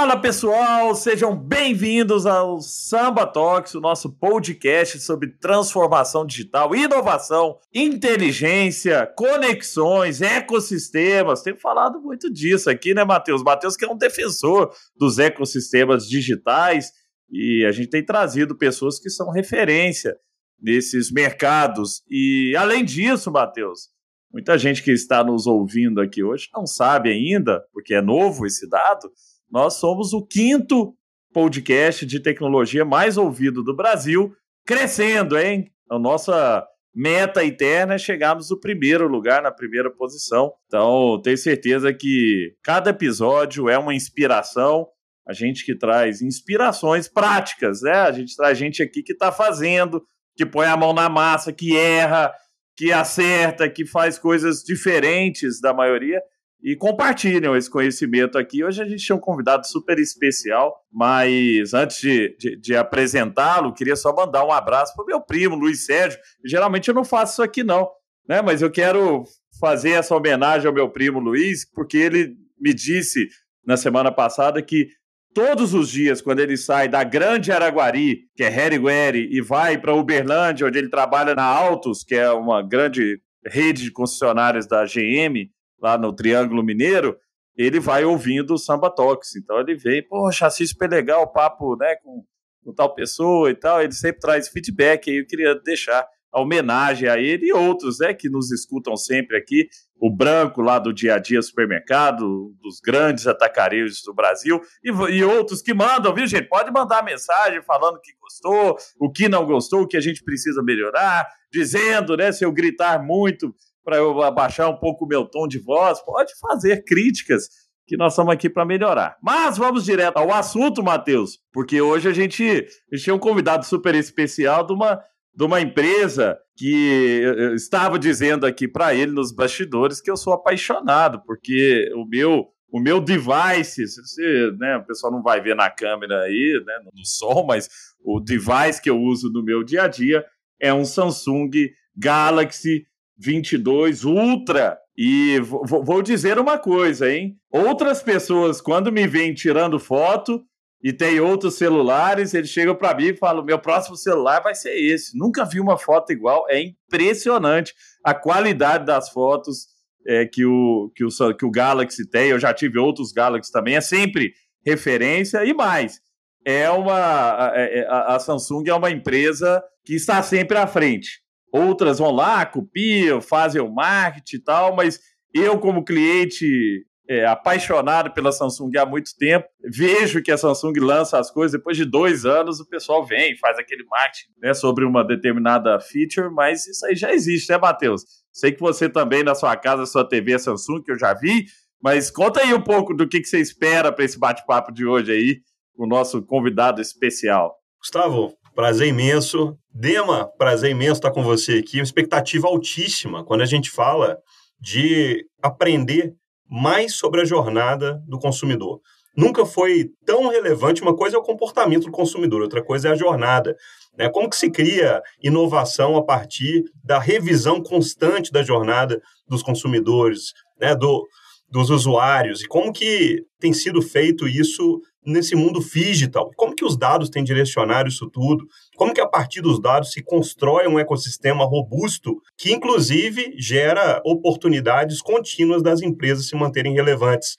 Fala pessoal, sejam bem-vindos ao Samba Talks, o nosso podcast sobre transformação digital, inovação, inteligência, conexões, ecossistemas. Tenho falado muito disso aqui, né, Matheus? Matheus que é um defensor dos ecossistemas digitais e a gente tem trazido pessoas que são referência nesses mercados. E além disso, Matheus, muita gente que está nos ouvindo aqui hoje não sabe ainda, porque é novo esse dado nós somos o quinto podcast de tecnologia mais ouvido do Brasil, crescendo, hein? A nossa meta eterna é chegarmos no primeiro lugar, na primeira posição. Então, tenho certeza que cada episódio é uma inspiração. A gente que traz inspirações práticas, né? A gente traz gente aqui que está fazendo, que põe a mão na massa, que erra, que acerta, que faz coisas diferentes da maioria e compartilham esse conhecimento aqui. Hoje a gente tinha um convidado super especial, mas antes de, de, de apresentá-lo, queria só mandar um abraço para o meu primo, Luiz Sérgio. Geralmente eu não faço isso aqui, não, né? Mas eu quero fazer essa homenagem ao meu primo Luiz, porque ele me disse na semana passada que todos os dias, quando ele sai da Grande Araguari, que é Herigueri, e vai para Uberlândia, onde ele trabalha na Autos, que é uma grande rede de concessionárias da GM, lá no Triângulo Mineiro, ele vai ouvindo o Samba Talks. Então ele vem, pô, chassi super legal, papo né, com, com tal pessoa e tal. Ele sempre traz feedback. Aí eu queria deixar a homenagem a ele e outros né, que nos escutam sempre aqui. O Branco, lá do Dia a Dia Supermercado, dos grandes atacarejos do Brasil, e, e, outros que mandam, viu, gente? Pode mandar mensagem falando que gostou, o que não gostou, o que a gente precisa melhorar, dizendo, né, se eu gritar muito, para eu abaixar um pouco o meu tom de voz, pode fazer críticas que nós estamos aqui para melhorar. Mas vamos direto ao assunto, Matheus, porque hoje a gente, a gente tinha um convidado super especial de uma, de uma empresa que eu estava dizendo aqui para ele nos bastidores que eu sou apaixonado, porque o meu o meu device, você, né, o pessoal não vai ver na câmera aí, né, no som, mas o device que eu uso no meu dia a dia é um Samsung Galaxy 22 Ultra. E vou dizer uma coisa, hein? Outras pessoas, quando me vêm tirando foto e tem outros celulares, eles chegam para mim e falam: meu próximo celular vai ser esse. Nunca vi uma foto igual. É impressionante a qualidade das fotos é, que, o, que, o, que o Galaxy tem. Eu já tive outros Galaxy também. É sempre referência e mais. É uma a, é, a, a Samsung é uma empresa que está sempre à frente. Outras vão lá, copiam, fazem o marketing e tal, mas eu, como cliente é, apaixonado pela Samsung há muito tempo, vejo que a Samsung lança as coisas, depois de dois anos o pessoal vem, faz aquele marketing né, sobre uma determinada feature, mas isso aí já existe, né, Matheus? Sei que você também, na sua casa, sua TV é Samsung, que eu já vi, mas conta aí um pouco do que, que você espera para esse bate-papo de hoje aí, com o nosso convidado especial. Gustavo, Prazer imenso. Dema, prazer imenso estar com você aqui. Uma expectativa altíssima quando a gente fala de aprender mais sobre a jornada do consumidor. Nunca foi tão relevante. Uma coisa é o comportamento do consumidor, outra coisa é a jornada. Né? Como que se cria inovação a partir da revisão constante da jornada dos consumidores, né? do, dos usuários, e como que tem sido feito isso nesse mundo digital? Como que os dados têm direcionado isso tudo? Como que a partir dos dados se constrói um ecossistema robusto que inclusive gera oportunidades contínuas das empresas se manterem relevantes?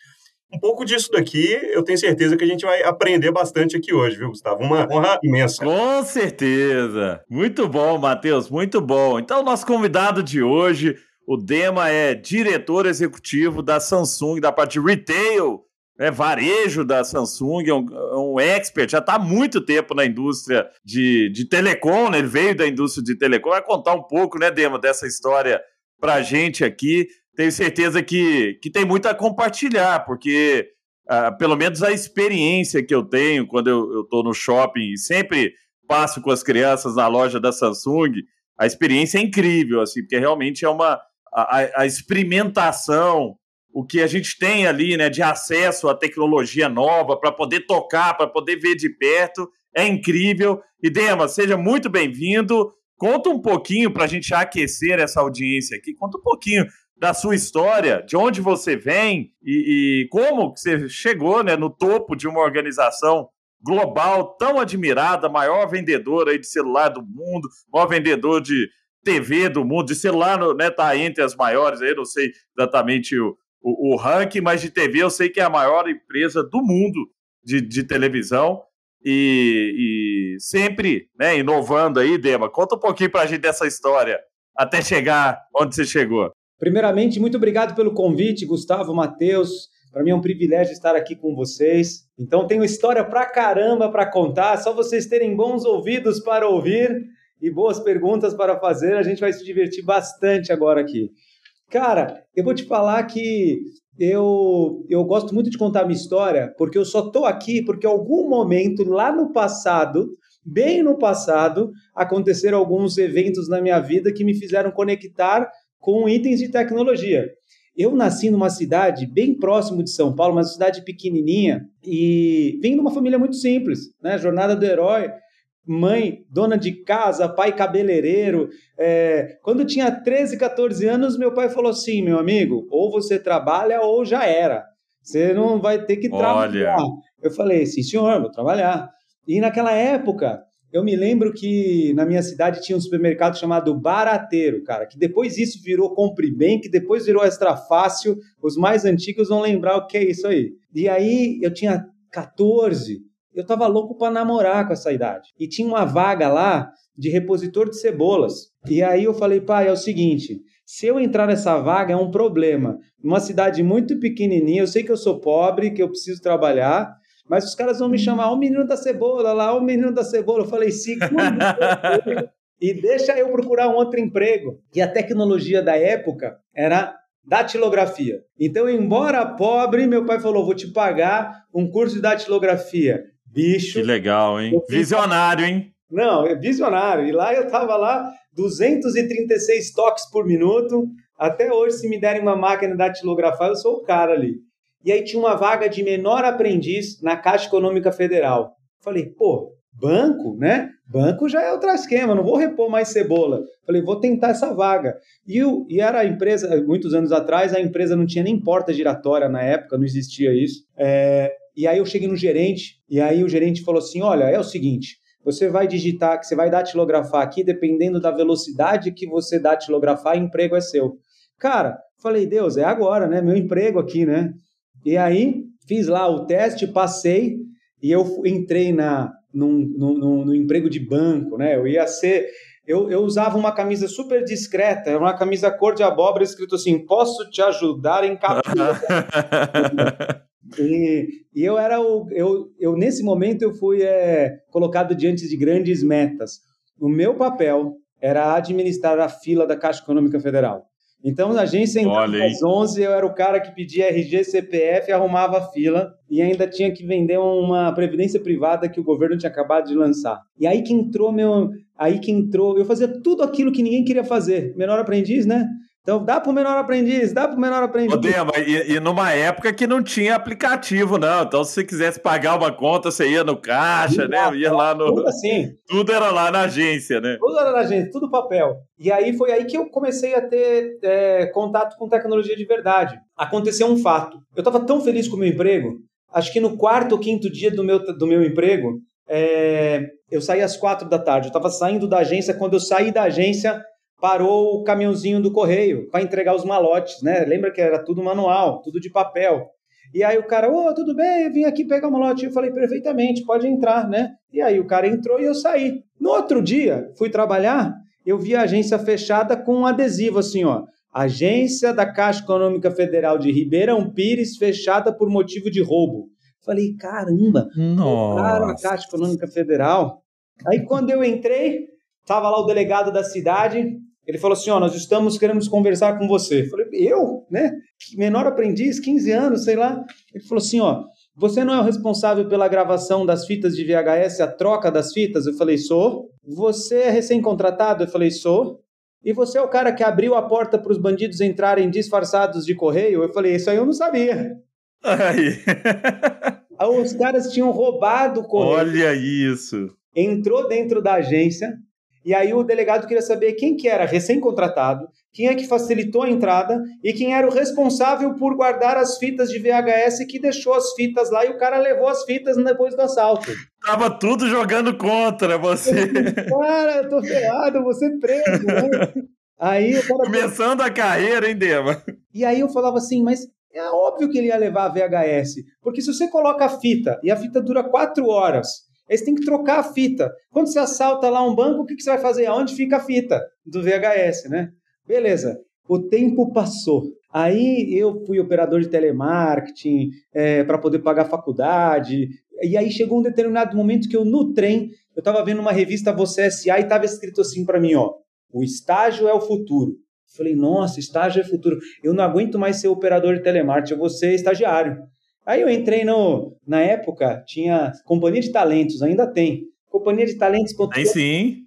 Um pouco disso daqui, eu tenho certeza que a gente vai aprender bastante aqui hoje, viu, Gustavo? Uma honra imensa. Com certeza. Muito bom, Matheus, muito bom. Então, nosso convidado de hoje, o Dema é diretor executivo da Samsung, da parte retail é, varejo da Samsung, é um, é um expert, já está há muito tempo na indústria de, de telecom, né? ele veio da indústria de telecom, vai contar um pouco, né, Dema, dessa história para a gente aqui. Tenho certeza que, que tem muito a compartilhar, porque uh, pelo menos a experiência que eu tenho quando eu estou no shopping e sempre passo com as crianças na loja da Samsung, a experiência é incrível, assim, porque realmente é uma a, a experimentação, o que a gente tem ali, né, de acesso à tecnologia nova para poder tocar, para poder ver de perto, é incrível. E Dema, seja muito bem-vindo. Conta um pouquinho para a gente aquecer essa audiência aqui. Conta um pouquinho da sua história, de onde você vem e, e como você chegou né, no topo de uma organização global tão admirada, maior vendedora de celular do mundo, maior vendedor de TV do mundo, de celular né, tá entre as maiores, aí não sei exatamente o, o, o ranking, mas de TV eu sei que é a maior empresa do mundo de, de televisão e, e sempre né, inovando aí, Dema. Conta um pouquinho para a gente dessa história até chegar onde você chegou. Primeiramente, muito obrigado pelo convite, Gustavo, Matheus. Para mim é um privilégio estar aqui com vocês. Então, tenho história pra caramba para contar, só vocês terem bons ouvidos para ouvir e boas perguntas para fazer. A gente vai se divertir bastante agora aqui. Cara, eu vou te falar que eu, eu gosto muito de contar minha história, porque eu só tô aqui porque algum momento lá no passado, bem no passado, aconteceram alguns eventos na minha vida que me fizeram conectar com itens de tecnologia. Eu nasci numa cidade bem próximo de São Paulo, uma cidade pequenininha, e vim de uma família muito simples, né? Jornada do herói, mãe dona de casa, pai cabeleireiro. É, quando tinha 13, 14 anos, meu pai falou assim: meu amigo, ou você trabalha ou já era. Você não vai ter que trabalhar. Olha. Eu falei: sim, senhor, vou trabalhar. E naquela época, eu me lembro que na minha cidade tinha um supermercado chamado Barateiro, cara, que depois isso virou Compre Bem, que depois virou Extra Fácil. Os mais antigos vão lembrar o que é isso aí. E aí eu tinha 14, eu tava louco para namorar com essa idade. E tinha uma vaga lá de repositor de cebolas. E aí eu falei, pai, é o seguinte, se eu entrar nessa vaga é um problema. Uma cidade muito pequenininha, eu sei que eu sou pobre, que eu preciso trabalhar, mas os caras vão me chamar o menino da cebola lá, o menino da cebola. Eu falei, sim, e deixa eu procurar um outro emprego. E a tecnologia da época era datilografia. Então, embora pobre, meu pai falou: vou te pagar um curso de datilografia. Bicho. Que legal, hein? Visionário, hein? Não, é visionário. E lá eu tava lá, 236 toques por minuto. Até hoje, se me derem uma máquina datilografar, eu sou o cara ali. E aí tinha uma vaga de menor aprendiz na Caixa Econômica Federal. Falei, pô, banco, né? Banco já é outro esquema, não vou repor mais cebola. Falei, vou tentar essa vaga. E, o, e era a empresa, muitos anos atrás, a empresa não tinha nem porta giratória na época, não existia isso. É, e aí eu cheguei no gerente, e aí o gerente falou assim: olha, é o seguinte. Você vai digitar, que você vai datilografar aqui, dependendo da velocidade que você datilografar, emprego é seu. Cara, falei, Deus, é agora, né? Meu emprego aqui, né? E aí fiz lá o teste, passei e eu entrei na num, num, num emprego de banco, né? Eu ia ser eu, eu, usava uma camisa super discreta, uma camisa cor de abóbora, escrito assim: posso te ajudar em captura. e, e, eu era o. Eu, eu, nesse momento, eu fui é, colocado diante de grandes metas. O meu papel era administrar a fila da Caixa Econômica Federal. Então, na agência entrava às 11, eu era o cara que pedia RG, CPF, arrumava a fila e ainda tinha que vender uma previdência privada que o governo tinha acabado de lançar. E aí que entrou meu, aí que entrou, eu fazia tudo aquilo que ninguém queria fazer. Menor aprendiz, né? Então dá para o menor aprendiz, dá para o menor aprendiz. Dema, e, e, numa época que não tinha aplicativo, não. Então, se você quisesse pagar uma conta, você ia no caixa, né? Ia lá no. Tudo assim. Tudo era lá na agência, né? Tudo era na agência, tudo papel. E aí foi aí que eu comecei a ter é, contato com tecnologia de verdade. Aconteceu um fato. Eu estava tão feliz com o meu emprego, acho que no quarto ou quinto dia do meu, do meu emprego, é, eu saí às quatro da tarde. Eu estava saindo da agência. Quando eu saí da agência, parou o caminhãozinho do correio para entregar os malotes, né? Lembra que era tudo manual, tudo de papel. E aí o cara, ô, oh, tudo bem, eu vim aqui pegar o malote. Eu falei, perfeitamente, pode entrar, né? E aí o cara entrou e eu saí. No outro dia, fui trabalhar, eu vi a agência fechada com um adesivo assim, ó. Agência da Caixa Econômica Federal de Ribeirão Pires fechada por motivo de roubo. Falei, caramba, roubaram a Caixa Econômica Federal. Aí quando eu entrei, tava lá o delegado da cidade, ele falou assim: Ó, nós estamos querendo conversar com você. Eu falei: Eu, né? Menor aprendiz, 15 anos, sei lá. Ele falou assim: Ó, Você não é o responsável pela gravação das fitas de VHS, a troca das fitas? Eu falei, sou. Você é recém-contratado? Eu falei, sou. E você é o cara que abriu a porta para os bandidos entrarem disfarçados de correio? Eu falei, isso aí eu não sabia. Aí. Os caras tinham roubado o correio. Olha isso. Entrou dentro da agência, e aí o delegado queria saber quem que era recém-contratado, quem é que facilitou a entrada e quem era o responsável por guardar as fitas de VHS que deixou as fitas lá e o cara levou as fitas depois do assalto. Tava tudo jogando contra você. cara, eu tô ferrado, você preso, né? Aí o cara... Começando a carreira, hein, Dema? E aí eu falava assim, mas é óbvio que ele ia levar a VHS, porque se você coloca a fita e a fita dura quatro horas Aí você tem que trocar a fita. Quando você assalta lá um banco, o que, que você vai fazer? Aonde fica a fita do VHS, né? Beleza. O tempo passou. Aí eu fui operador de telemarketing é, para poder pagar a faculdade. E aí chegou um determinado momento que eu, no trem, eu estava vendo uma revista Você S.A. e estava escrito assim para mim, ó, o estágio é o futuro. Falei, nossa, estágio é futuro. Eu não aguento mais ser operador de telemarketing, eu vou ser estagiário. Aí eu entrei no. Na época, tinha Companhia de Talentos, ainda tem. Companhia de Talentos. Aí sim.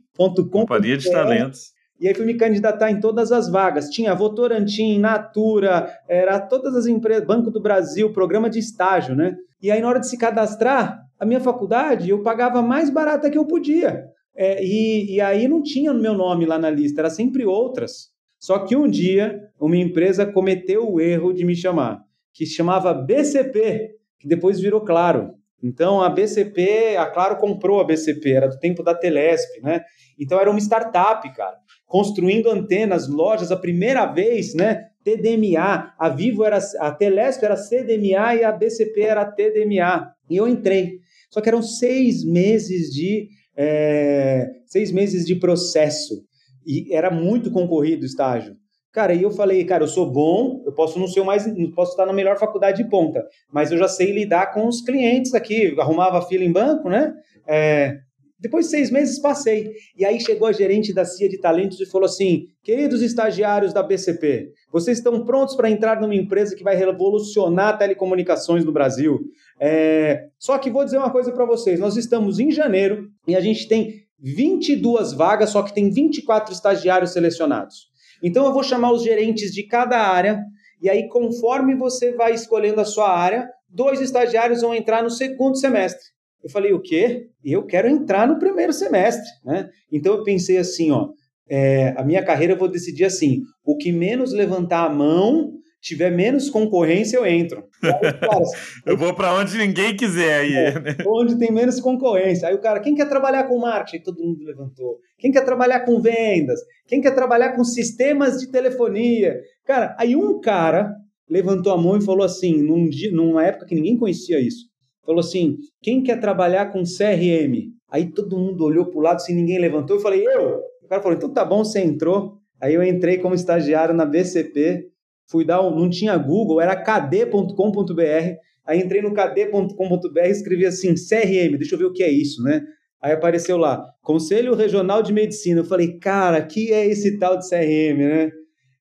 Companhia de Talentos. E aí fui me candidatar em todas as vagas. Tinha Votorantim, Natura, era todas as empresas, Banco do Brasil, programa de estágio, né? E aí na hora de se cadastrar, a minha faculdade eu pagava mais barata que eu podia. É, e, e aí não tinha o meu nome lá na lista, era sempre outras. Só que um dia uma empresa cometeu o erro de me chamar que se chamava BCP, que depois virou Claro. Então a BCP, a Claro comprou a BCP, era do tempo da Telesp, né? Então era uma startup, cara, construindo antenas, lojas, a primeira vez, né? TDMA, a Vivo era, a Telesp era CDMA e a BCP era TDMA. E eu entrei. Só que eram seis meses de é, seis meses de processo e era muito concorrido o estágio. Cara, e eu falei, cara, eu sou bom, eu posso não ser o mais, posso estar na melhor faculdade de ponta, mas eu já sei lidar com os clientes aqui, arrumava fila em banco, né? É, depois de seis meses passei. E aí chegou a gerente da CIA de Talentos e falou assim: queridos estagiários da BCP, vocês estão prontos para entrar numa empresa que vai revolucionar telecomunicações no Brasil. É, só que vou dizer uma coisa para vocês: nós estamos em janeiro e a gente tem 22 vagas, só que tem 24 estagiários selecionados. Então eu vou chamar os gerentes de cada área e aí conforme você vai escolhendo a sua área, dois estagiários vão entrar no segundo semestre. Eu falei, o quê? Eu quero entrar no primeiro semestre, né? Então eu pensei assim, ó, é, a minha carreira eu vou decidir assim, o que menos levantar a mão tiver menos concorrência, eu entro. Aí, cara, eu vou para onde ninguém quiser aí. É, né? Onde tem menos concorrência. Aí o cara, quem quer trabalhar com marketing? Todo mundo levantou. Quem quer trabalhar com vendas? Quem quer trabalhar com sistemas de telefonia? Cara, aí um cara levantou a mão e falou assim, num dia, numa época que ninguém conhecia isso. Falou assim: quem quer trabalhar com CRM? Aí todo mundo olhou para o lado, assim, ninguém levantou. Eu falei, eu. O cara falou, então tá bom, você entrou. Aí eu entrei como estagiário na BCP fui dar um, não tinha Google, era kd.com.br. Aí entrei no kd.com.br e escrevi assim, CRM, deixa eu ver o que é isso, né? Aí apareceu lá, Conselho Regional de Medicina. Eu falei, cara, que é esse tal de CRM, né?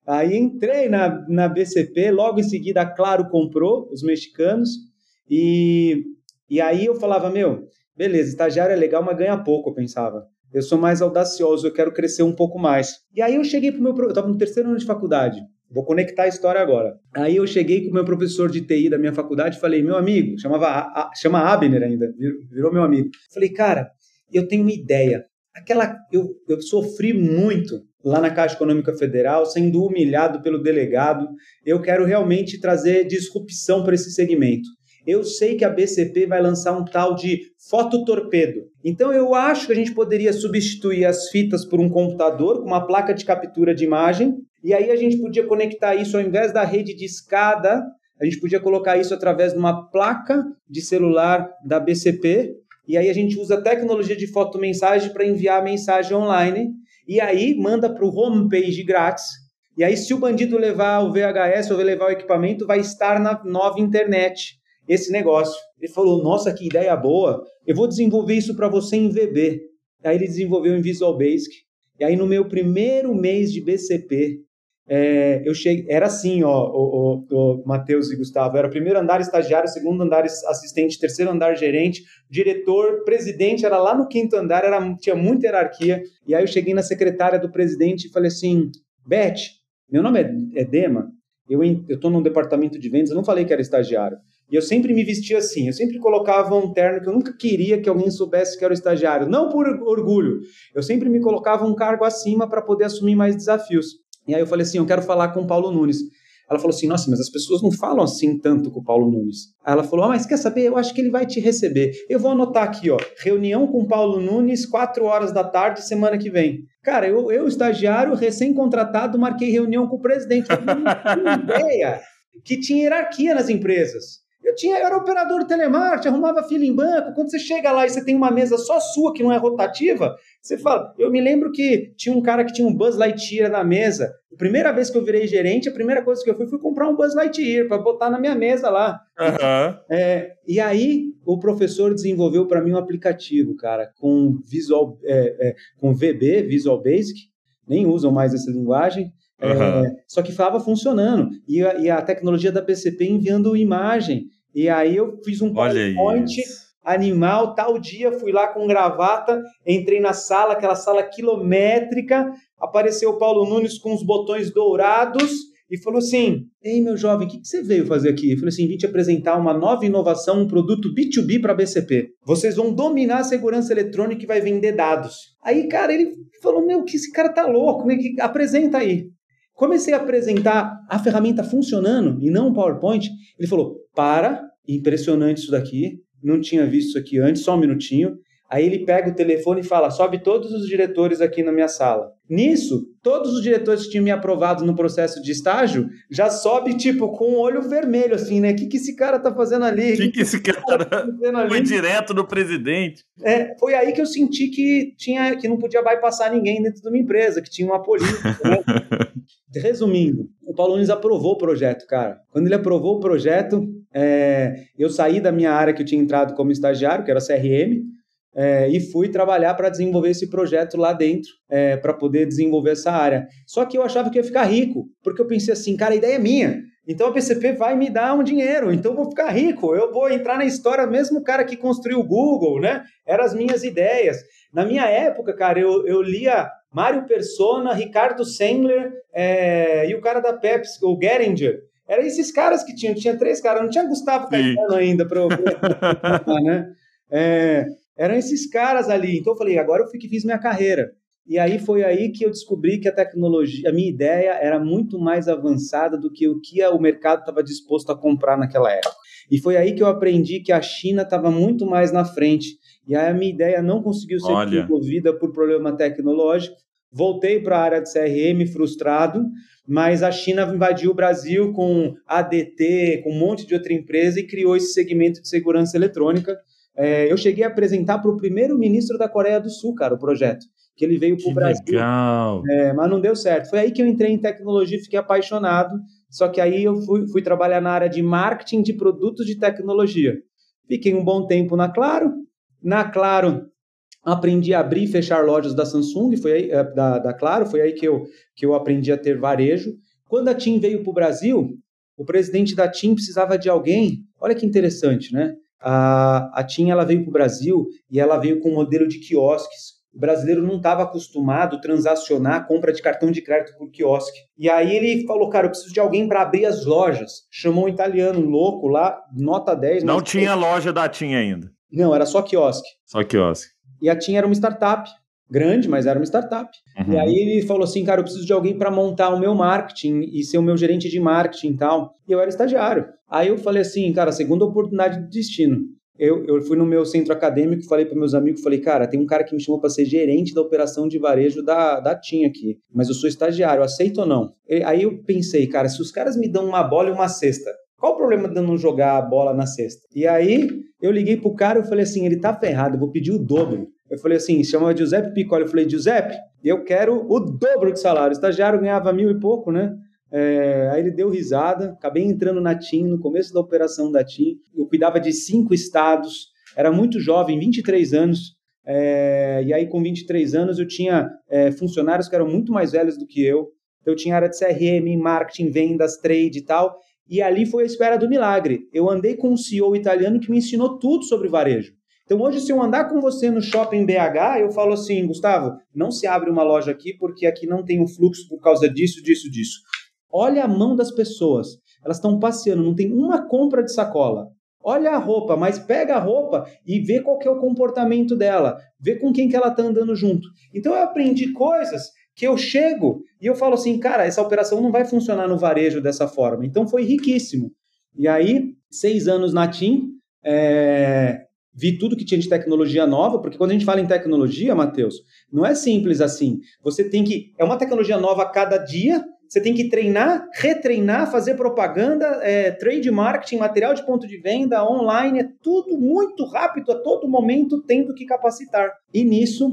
Aí entrei na, na BCP, logo em seguida a Claro comprou, os mexicanos, e, e aí eu falava, meu, beleza, estagiário é legal, mas ganha pouco, eu pensava. Eu sou mais audacioso, eu quero crescer um pouco mais. E aí eu cheguei pro meu... Eu estava no terceiro ano de faculdade. Vou conectar a história agora. Aí eu cheguei com o meu professor de TI da minha faculdade e falei, meu amigo, chamava chama Abner ainda, virou meu amigo. Falei, cara, eu tenho uma ideia. Aquela, eu, eu sofri muito lá na Caixa Econômica Federal, sendo humilhado pelo delegado. Eu quero realmente trazer disrupção para esse segmento. Eu sei que a BCP vai lançar um tal de fototorpedo. Então eu acho que a gente poderia substituir as fitas por um computador com uma placa de captura de imagem e aí a gente podia conectar isso ao invés da rede de escada, a gente podia colocar isso através de uma placa de celular da BCP. E aí a gente usa a tecnologia de fotomensagem para enviar a mensagem online. E aí manda para o homepage grátis. E aí, se o bandido levar o VHS ou levar o equipamento, vai estar na nova internet esse negócio. Ele falou: Nossa, que ideia boa! Eu vou desenvolver isso para você em VB. Aí ele desenvolveu em Visual Basic. E aí, no meu primeiro mês de BCP, é, eu cheguei, era assim, ó, o, o, o Matheus e Gustavo, era primeiro andar estagiário, segundo andar assistente, terceiro andar gerente, diretor, presidente, era lá no quinto andar, era, tinha muita hierarquia, e aí eu cheguei na secretária do presidente e falei assim, Beth, meu nome é, é Dema, eu estou num departamento de vendas, eu não falei que era estagiário, e eu sempre me vestia assim, eu sempre colocava um terno que eu nunca queria que alguém soubesse que era estagiário, não por orgulho, eu sempre me colocava um cargo acima para poder assumir mais desafios. E aí eu falei assim, eu quero falar com o Paulo Nunes. Ela falou assim, nossa, mas as pessoas não falam assim tanto com o Paulo Nunes. Aí ela falou, ah, mas quer saber? Eu acho que ele vai te receber. Eu vou anotar aqui, ó, reunião com o Paulo Nunes, 4 horas da tarde, semana que vem. Cara, eu, eu estagiário, recém-contratado, marquei reunião com o presidente. Eu não tinha ideia que tinha hierarquia nas empresas. Eu tinha, eu era operador de telemarketing, arrumava fila em banco. Quando você chega lá e você tem uma mesa só sua que não é rotativa, você fala. Eu me lembro que tinha um cara que tinha um Buzz Lightyear na mesa. A primeira vez que eu virei gerente, a primeira coisa que eu fui foi comprar um Buzz Lightyear para botar na minha mesa lá. Uhum. É, e aí o professor desenvolveu para mim um aplicativo, cara, com Visual, é, é, com VB, Visual Basic. Nem usam mais essa linguagem. Uhum. só que estava funcionando. E a, e a tecnologia da PCP enviando imagem. E aí eu fiz um PowerPoint animal, tal dia fui lá com gravata, entrei na sala, aquela sala quilométrica, apareceu o Paulo Nunes com os botões dourados e falou assim: Ei, meu jovem, o que, que, você veio fazer aqui? Eu falei assim: vim te apresentar uma nova inovação, um produto B2B para BCP. Vocês vão dominar a segurança eletrônica e vai vender dados. Aí, cara, ele falou: Meu, que esse cara tá louco, né? apresenta aí. Comecei a apresentar a ferramenta funcionando e não o PowerPoint. Ele falou: Para, impressionante isso daqui não tinha visto isso aqui antes, só um minutinho. Aí ele pega o telefone e fala: sobe todos os diretores aqui na minha sala. Nisso, todos os diretores que tinham me aprovado no processo de estágio já sobe, tipo, com o um olho vermelho, assim, né? O que, que esse cara tá fazendo ali? O que, que, esse cara tá foi direto no presidente? É, foi aí que eu senti que, tinha, que não podia bypassar ninguém dentro de uma empresa, que tinha uma política, né? Resumindo, o Paulo Nunes aprovou o projeto, cara. Quando ele aprovou o projeto, é, eu saí da minha área que eu tinha entrado como estagiário, que era CRM, é, e fui trabalhar para desenvolver esse projeto lá dentro, é, para poder desenvolver essa área. Só que eu achava que ia ficar rico, porque eu pensei assim, cara, a ideia é minha. Então a PCP vai me dar um dinheiro, então eu vou ficar rico, eu vou entrar na história, mesmo o cara que construiu o Google, né? Eram as minhas ideias. Na minha época, cara, eu, eu lia Mário Persona, Ricardo Sendler é, e o cara da Pepsi, o Geringer. Eram esses caras que tinham, tinha três caras, não tinha Gustavo Caetano ainda para eu né? É, eram esses caras ali. Então eu falei, agora eu fiz minha carreira. E aí foi aí que eu descobri que a tecnologia, a minha ideia era muito mais avançada do que o que o mercado estava disposto a comprar naquela época. E foi aí que eu aprendi que a China estava muito mais na frente. E aí a minha ideia não conseguiu ser desenvolvida por problema tecnológico. Voltei para a área de CRM frustrado, mas a China invadiu o Brasil com ADT, com um monte de outra empresa e criou esse segmento de segurança eletrônica. É, eu cheguei a apresentar para o primeiro-ministro da Coreia do Sul, cara, o projeto, que ele veio para o Brasil. Legal. É, mas não deu certo. Foi aí que eu entrei em tecnologia e fiquei apaixonado. Só que aí eu fui, fui trabalhar na área de marketing de produtos de tecnologia. Fiquei um bom tempo na Claro. Na Claro, aprendi a abrir e fechar lojas da Samsung, foi aí, eh, da, da Claro, foi aí que eu, que eu aprendi a ter varejo. Quando a TIM veio para o Brasil, o presidente da TIM precisava de alguém. Olha que interessante, né? A, a TIM ela veio para o Brasil e ela veio com um modelo de quiosques. O brasileiro não estava acostumado a transacionar a compra de cartão de crédito por quiosque. E aí ele falou, cara, eu preciso de alguém para abrir as lojas. Chamou um italiano louco lá, nota 10. Não tinha loja da TIM ainda. Não, era só quiosque. Só quiosque. E a TIM era uma startup, grande, mas era uma startup. Uhum. E aí ele falou assim, cara, eu preciso de alguém para montar o meu marketing e ser o meu gerente de marketing e tal. E eu era estagiário. Aí eu falei assim, cara, segunda oportunidade de destino. Eu, eu fui no meu centro acadêmico, falei para meus amigos, falei, cara, tem um cara que me chamou para ser gerente da operação de varejo da, da TIM aqui, mas eu sou estagiário, aceito ou não? E, aí eu pensei, cara, se os caras me dão uma bola e uma cesta, qual o problema de não jogar a bola na cesta? E aí eu liguei pro cara e falei assim, ele tá ferrado, eu vou pedir o dobro. Eu falei assim, chamava Giuseppe Piccoli, eu falei, Giuseppe, eu quero o dobro de salário. O estagiário ganhava mil e pouco, né? É, aí ele deu risada, acabei entrando na TIM, no começo da operação da TIM. Eu cuidava de cinco estados, era muito jovem, 23 anos. É, e aí, com 23 anos, eu tinha é, funcionários que eram muito mais velhos do que eu. Então, eu tinha área de CRM, marketing, vendas, trade e tal. E ali foi a espera do milagre. Eu andei com um CEO italiano que me ensinou tudo sobre varejo. Então, hoje, se eu andar com você no shopping BH, eu falo assim, Gustavo, não se abre uma loja aqui porque aqui não tem o um fluxo por causa disso, disso, disso. Olha a mão das pessoas. Elas estão passeando, não tem uma compra de sacola. Olha a roupa, mas pega a roupa e vê qual é o comportamento dela, vê com quem que ela está andando junto. Então eu aprendi coisas que eu chego e eu falo assim, cara, essa operação não vai funcionar no varejo dessa forma. Então foi riquíssimo. E aí, seis anos na TIM, é... vi tudo que tinha de tecnologia nova, porque quando a gente fala em tecnologia, Matheus, não é simples assim. Você tem que. É uma tecnologia nova a cada dia, você tem que treinar, retreinar, fazer propaganda, é, trade marketing, material de ponto de venda, online, é tudo muito rápido, a todo momento tendo que capacitar. E nisso,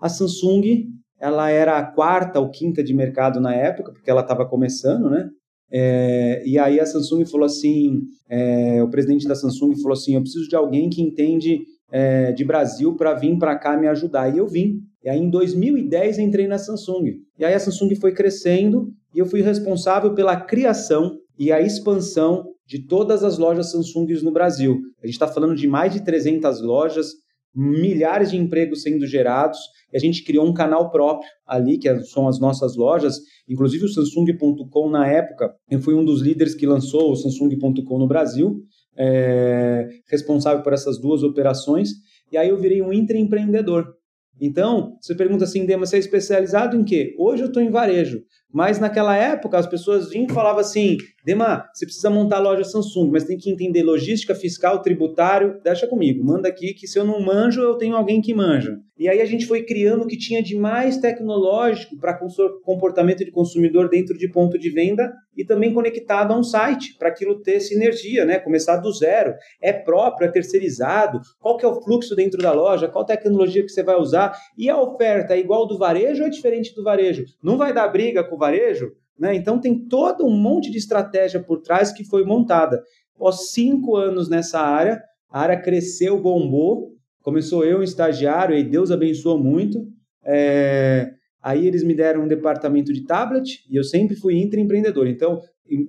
a Samsung, ela era a quarta ou quinta de mercado na época, porque ela estava começando, né? É, e aí a Samsung falou assim, é, o presidente da Samsung falou assim, eu preciso de alguém que entende é, de Brasil para vir para cá me ajudar. E eu vim. E aí em 2010 entrei na Samsung. E aí a Samsung foi crescendo e eu fui responsável pela criação e a expansão de todas as lojas Samsung no Brasil. A gente está falando de mais de 300 lojas, milhares de empregos sendo gerados, e a gente criou um canal próprio ali, que são as nossas lojas, inclusive o Samsung.com na época, eu fui um dos líderes que lançou o Samsung.com no Brasil, é, responsável por essas duas operações, e aí eu virei um intraempreendedor. Então, você pergunta assim, Dema, você é especializado em quê? Hoje eu estou em varejo, mas naquela época as pessoas vinham e falavam assim: Dema, você precisa montar loja Samsung, mas tem que entender logística, fiscal, tributário. Deixa comigo, manda aqui que se eu não manjo, eu tenho alguém que manja. E aí a gente foi criando o que tinha de mais tecnológico para comportamento de consumidor dentro de ponto de venda e também conectado a um site, para aquilo ter sinergia, né? Começar do zero. É próprio, é terceirizado, qual que é o fluxo dentro da loja, qual tecnologia que você vai usar. E a oferta é igual do varejo ou é diferente do varejo? Não vai dar briga com o varejo? Né? Então tem todo um monte de estratégia por trás que foi montada. Após cinco anos nessa área, a área cresceu, bombou. Começou eu, estagiário, e Deus abençoou muito. É... Aí eles me deram um departamento de tablet e eu sempre fui intraempreendedor. Então,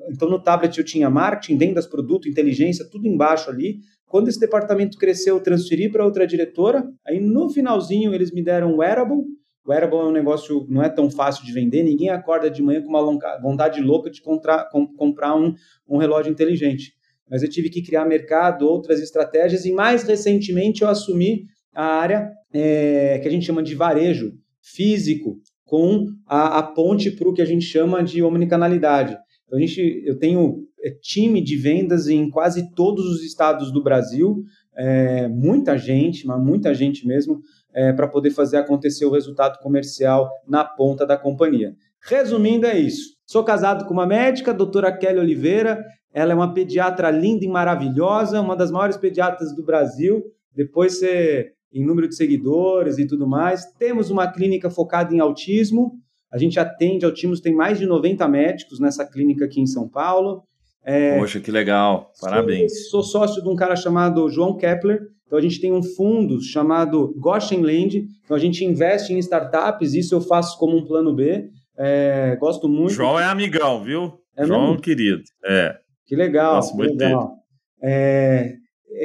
então no tablet eu tinha marketing, vendas, produto, inteligência, tudo embaixo ali. Quando esse departamento cresceu, eu transferi para outra diretora. Aí no finalzinho eles me deram um wearable Wearable é um negócio não é tão fácil de vender, ninguém acorda de manhã com uma vontade louca de contra, com, comprar um, um relógio inteligente. Mas eu tive que criar mercado, outras estratégias, e mais recentemente eu assumi a área é, que a gente chama de varejo físico, com a, a ponte para o que a gente chama de omnicanalidade. Então, a gente, eu tenho time de vendas em quase todos os estados do Brasil, é, muita gente, mas muita gente mesmo, é, para poder fazer acontecer o resultado comercial na ponta da companhia. Resumindo, é isso. Sou casado com uma médica, doutora Kelly Oliveira. Ela é uma pediatra linda e maravilhosa, uma das maiores pediatras do Brasil. Depois você, em número de seguidores e tudo mais. Temos uma clínica focada em autismo. A gente atende autismo, tem mais de 90 médicos nessa clínica aqui em São Paulo. É, Poxa, que legal. Parabéns. Sou, sou sócio de um cara chamado João Kepler, então a gente tem um fundo chamado Goshen Land, então a gente investe em startups, isso eu faço como um plano B. É, gosto muito. João é amigão, viu? É João mesmo? querido. É. Que legal. Gosto muito legal. É,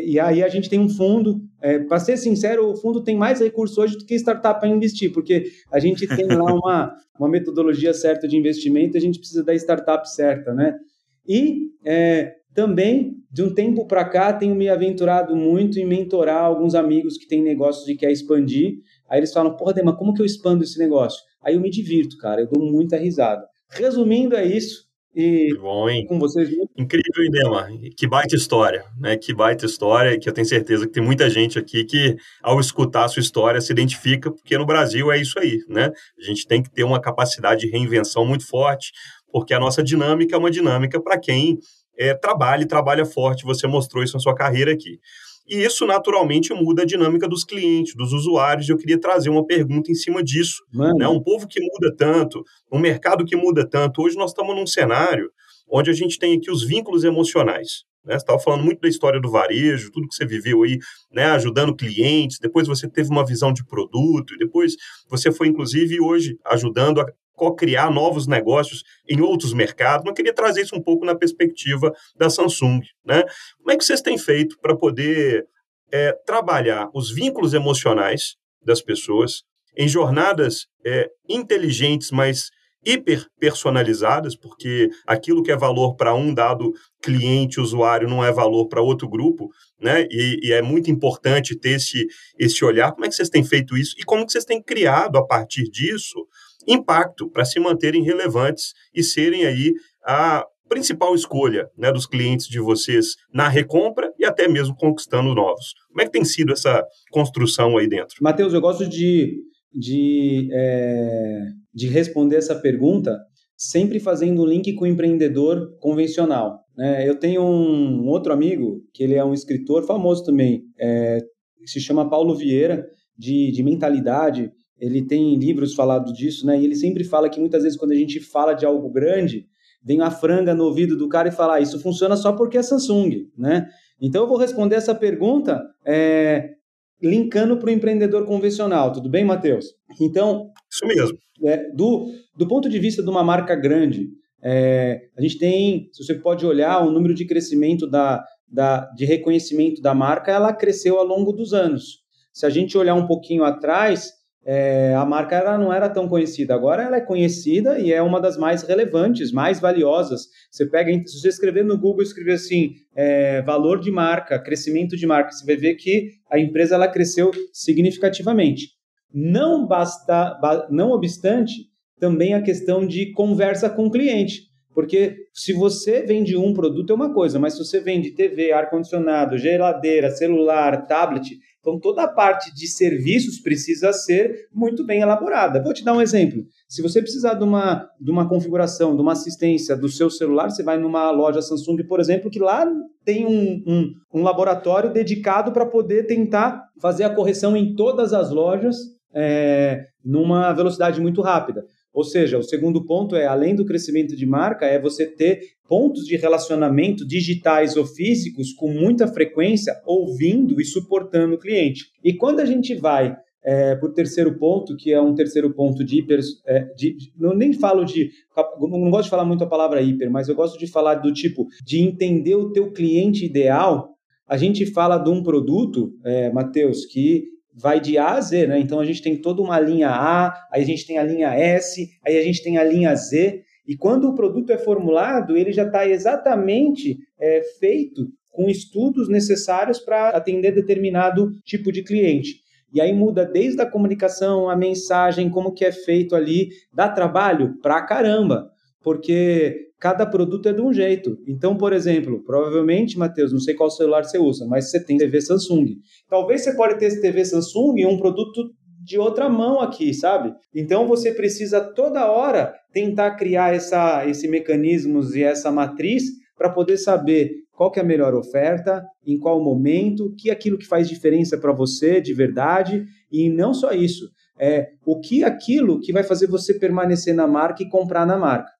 e aí a gente tem um fundo. É, Para ser sincero, o fundo tem mais recursos hoje do que startup para investir, porque a gente tem lá uma, uma metodologia certa de investimento, a gente precisa da startup certa, né? E é, também, de um tempo para cá, tenho me aventurado muito em mentorar alguns amigos que têm negócios e quer expandir. Aí eles falam, porra, Dema, como que eu expando esse negócio? Aí eu me divirto, cara, eu dou muita risada. Resumindo, é isso. E que bom, hein? com vocês. Incrível, Dema. Que baita história, né? Que baita história, que eu tenho certeza que tem muita gente aqui que, ao escutar a sua história, se identifica, porque no Brasil é isso aí, né? A gente tem que ter uma capacidade de reinvenção muito forte, porque a nossa dinâmica é uma dinâmica para quem é, trabalha e trabalha forte, você mostrou isso na sua carreira aqui. E isso naturalmente muda a dinâmica dos clientes, dos usuários. Eu queria trazer uma pergunta em cima disso. Né? Um povo que muda tanto, um mercado que muda tanto. Hoje nós estamos num cenário onde a gente tem aqui os vínculos emocionais. Né? Você estava falando muito da história do varejo, tudo que você viveu aí, né? ajudando clientes, depois você teve uma visão de produto, e depois você foi, inclusive, hoje ajudando a co-criar novos negócios em outros mercados. Eu queria trazer isso um pouco na perspectiva da Samsung. Né? Como é que vocês têm feito para poder é, trabalhar os vínculos emocionais das pessoas em jornadas é, inteligentes, mas hiper personalizadas, porque aquilo que é valor para um dado cliente, usuário, não é valor para outro grupo, né? E, e, é muito importante ter esse, esse olhar. Como é que vocês têm feito isso e como que vocês têm criado, a partir disso, impacto para se manterem relevantes e serem aí a principal escolha né, dos clientes de vocês na recompra e até mesmo conquistando novos. Como é que tem sido essa construção aí dentro? Matheus, eu gosto de, de é de responder essa pergunta sempre fazendo um link com o empreendedor convencional. Né? Eu tenho um, outro amigo, que ele é um escritor famoso também, é, se chama Paulo Vieira, de, de mentalidade. Ele tem livros falado disso, né? E ele sempre fala que muitas vezes quando a gente fala de algo grande, vem a franga no ouvido do cara e fala: ah, isso funciona só porque é Samsung, né? Então eu vou responder essa pergunta é, linkando para o empreendedor convencional. Tudo bem, Matheus? Então. Isso mesmo. É, do, do ponto de vista de uma marca grande, é, a gente tem, se você pode olhar, o número de crescimento da, da, de reconhecimento da marca, ela cresceu ao longo dos anos. Se a gente olhar um pouquinho atrás, é, a marca ela não era tão conhecida. Agora ela é conhecida e é uma das mais relevantes, mais valiosas. Você pega, se você escrever no Google, escrever assim, é, valor de marca, crescimento de marca, você vai ver que a empresa ela cresceu significativamente. Não basta, não obstante, também a questão de conversa com o cliente. Porque se você vende um produto é uma coisa, mas se você vende TV, ar-condicionado, geladeira, celular, tablet, então, toda a parte de serviços precisa ser muito bem elaborada. Vou te dar um exemplo. Se você precisar de uma, de uma configuração, de uma assistência do seu celular, você vai numa loja Samsung, por exemplo, que lá tem um, um, um laboratório dedicado para poder tentar fazer a correção em todas as lojas é, numa velocidade muito rápida. Ou seja, o segundo ponto é, além do crescimento de marca, é você ter pontos de relacionamento digitais ou físicos com muita frequência, ouvindo e suportando o cliente. E quando a gente vai é, o terceiro ponto, que é um terceiro ponto de hiper. É, de, não nem falo de. Não gosto de falar muito a palavra hiper, mas eu gosto de falar do tipo de entender o teu cliente ideal. A gente fala de um produto, é, Matheus, que vai de A a Z, né? Então a gente tem toda uma linha A, aí a gente tem a linha S, aí a gente tem a linha Z. E quando o produto é formulado, ele já está exatamente é, feito com estudos necessários para atender determinado tipo de cliente. E aí muda desde a comunicação, a mensagem, como que é feito ali, dá trabalho pra caramba, porque cada produto é de um jeito. Então, por exemplo, provavelmente, Matheus, não sei qual celular você usa, mas você tem TV Samsung. Talvez você pode ter esse TV Samsung e um produto de outra mão aqui, sabe? Então você precisa toda hora tentar criar essa, esse mecanismos e essa matriz para poder saber qual que é a melhor oferta, em qual momento, que é aquilo que faz diferença para você de verdade e não só isso, é o que é aquilo que vai fazer você permanecer na marca e comprar na marca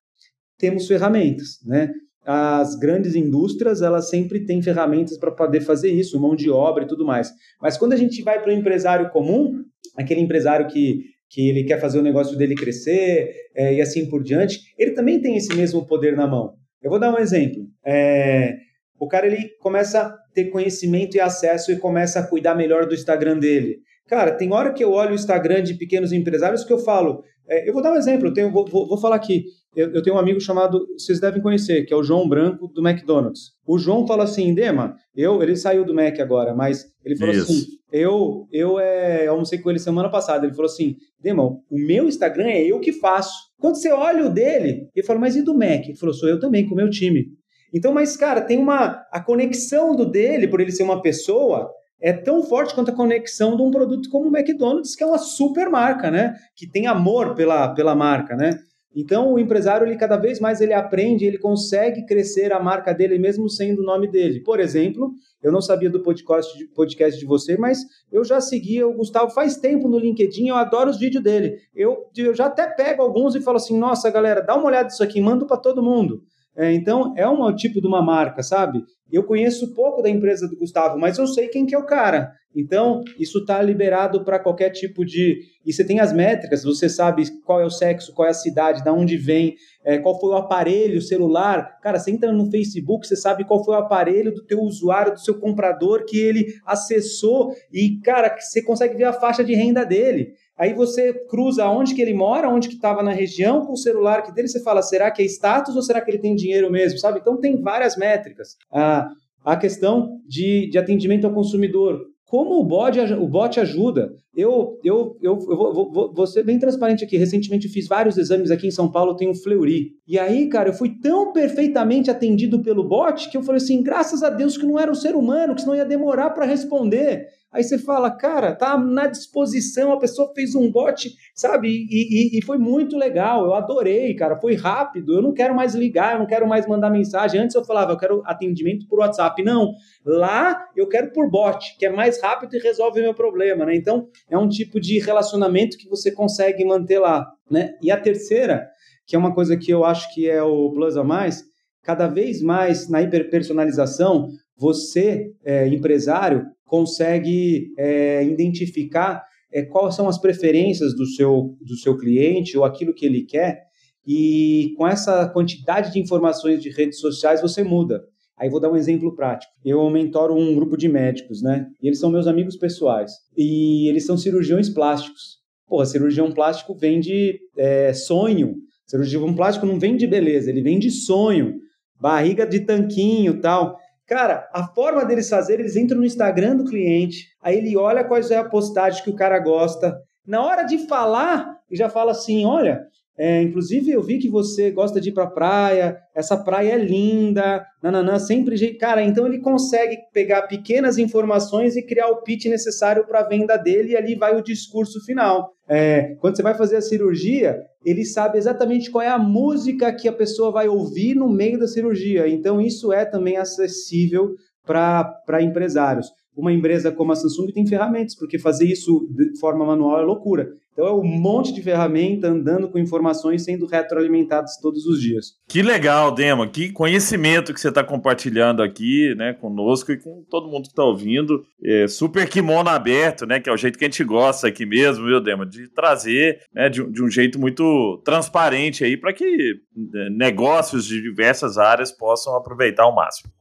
temos ferramentas, né? As grandes indústrias, elas sempre têm ferramentas para poder fazer isso, mão de obra e tudo mais. Mas quando a gente vai para o empresário comum, aquele empresário que, que ele quer fazer o negócio dele crescer é, e assim por diante, ele também tem esse mesmo poder na mão. Eu vou dar um exemplo. É, o cara ele começa a ter conhecimento e acesso e começa a cuidar melhor do Instagram dele. Cara, tem hora que eu olho o Instagram de pequenos empresários que eu falo. É, eu vou dar um exemplo, eu tenho, vou, vou, vou falar aqui eu, eu, tenho um amigo chamado, vocês devem conhecer, que é o João Branco do McDonald's. O João fala assim, Dema, eu, ele saiu do Mac agora, mas ele falou Isso. assim, eu, eu é, almocei com ele semana passada, ele falou assim, Dema, o meu Instagram é eu que faço. Quando você olha o dele, ele fala, mas e do Mac? Ele falou, sou eu também, com o meu time. Então, mas cara, tem uma, a conexão do dele, por ele ser uma pessoa, é tão forte quanto a conexão de um produto como o McDonald's, que é uma super marca, né? Que tem amor pela, pela marca, né? Então, o empresário, ele cada vez mais ele aprende, ele consegue crescer a marca dele mesmo sendo o nome dele. Por exemplo, eu não sabia do podcast de, podcast de você, mas eu já seguia o Gustavo faz tempo no LinkedIn, eu adoro os vídeos dele. Eu, eu já até pego alguns e falo assim, nossa, galera, dá uma olhada nisso aqui, mando para todo mundo. É, então, é um tipo de uma marca, sabe? Eu conheço pouco da empresa do Gustavo, mas eu sei quem que é o cara. Então, isso está liberado para qualquer tipo de. E você tem as métricas, você sabe qual é o sexo, qual é a cidade, de onde vem, é, qual foi o aparelho celular. Cara, você entra no Facebook, você sabe qual foi o aparelho do teu usuário, do seu comprador que ele acessou e, cara, você consegue ver a faixa de renda dele. Aí você cruza onde que ele mora, onde que estava na região, com o celular que dele, você fala, será que é status ou será que ele tem dinheiro mesmo, sabe? Então tem várias métricas. A questão de, de atendimento ao consumidor. Como o bot, o bot ajuda? Eu, eu, eu, eu vou, vou, vou, ser bem transparente aqui. Recentemente fiz vários exames aqui em São Paulo, tenho um Fleury. E aí, cara, eu fui tão perfeitamente atendido pelo bot que eu falei assim: graças a Deus que não era um ser humano, que senão ia demorar para responder. Aí você fala, cara, tá na disposição, a pessoa fez um bot, sabe? E, e, e, foi muito legal, eu adorei, cara, foi rápido. Eu não quero mais ligar, eu não quero mais mandar mensagem. Antes eu falava, eu quero atendimento por WhatsApp. Não, lá eu quero por bot, que é mais rápido e resolve o meu problema, né? Então é um tipo de relacionamento que você consegue manter lá, né? E a terceira, que é uma coisa que eu acho que é o plus a mais, cada vez mais na hiperpersonalização, você, é, empresário, consegue é, identificar é, quais são as preferências do seu, do seu cliente ou aquilo que ele quer, e com essa quantidade de informações de redes sociais você muda. Aí vou dar um exemplo prático. Eu mentoro um grupo de médicos, né? E eles são meus amigos pessoais. E eles são cirurgiões plásticos. Porra, cirurgião plástico vende é, sonho. Cirurgião plástico não vende beleza, ele vende sonho. Barriga de tanquinho tal. Cara, a forma deles fazer, eles entram no Instagram do cliente, aí ele olha quais é a postagem que o cara gosta. Na hora de falar, já fala assim: olha, é, inclusive, eu vi que você gosta de ir para praia, essa praia é linda, nananã, sempre. Cara, então ele consegue pegar pequenas informações e criar o pitch necessário para a venda dele, e ali vai o discurso final. É, quando você vai fazer a cirurgia, ele sabe exatamente qual é a música que a pessoa vai ouvir no meio da cirurgia. Então, isso é também acessível para empresários. Uma empresa como a Samsung tem ferramentas, porque fazer isso de forma manual é loucura. Então é um monte de ferramenta andando com informações sendo retroalimentadas todos os dias. Que legal, Dema. Que conhecimento que você está compartilhando aqui, né, conosco e com todo mundo que está ouvindo. É super kimono aberto, né, que é o jeito que a gente gosta aqui mesmo, viu, Dema, de trazer, né, de, de um jeito muito transparente aí para que né, negócios de diversas áreas possam aproveitar ao máximo.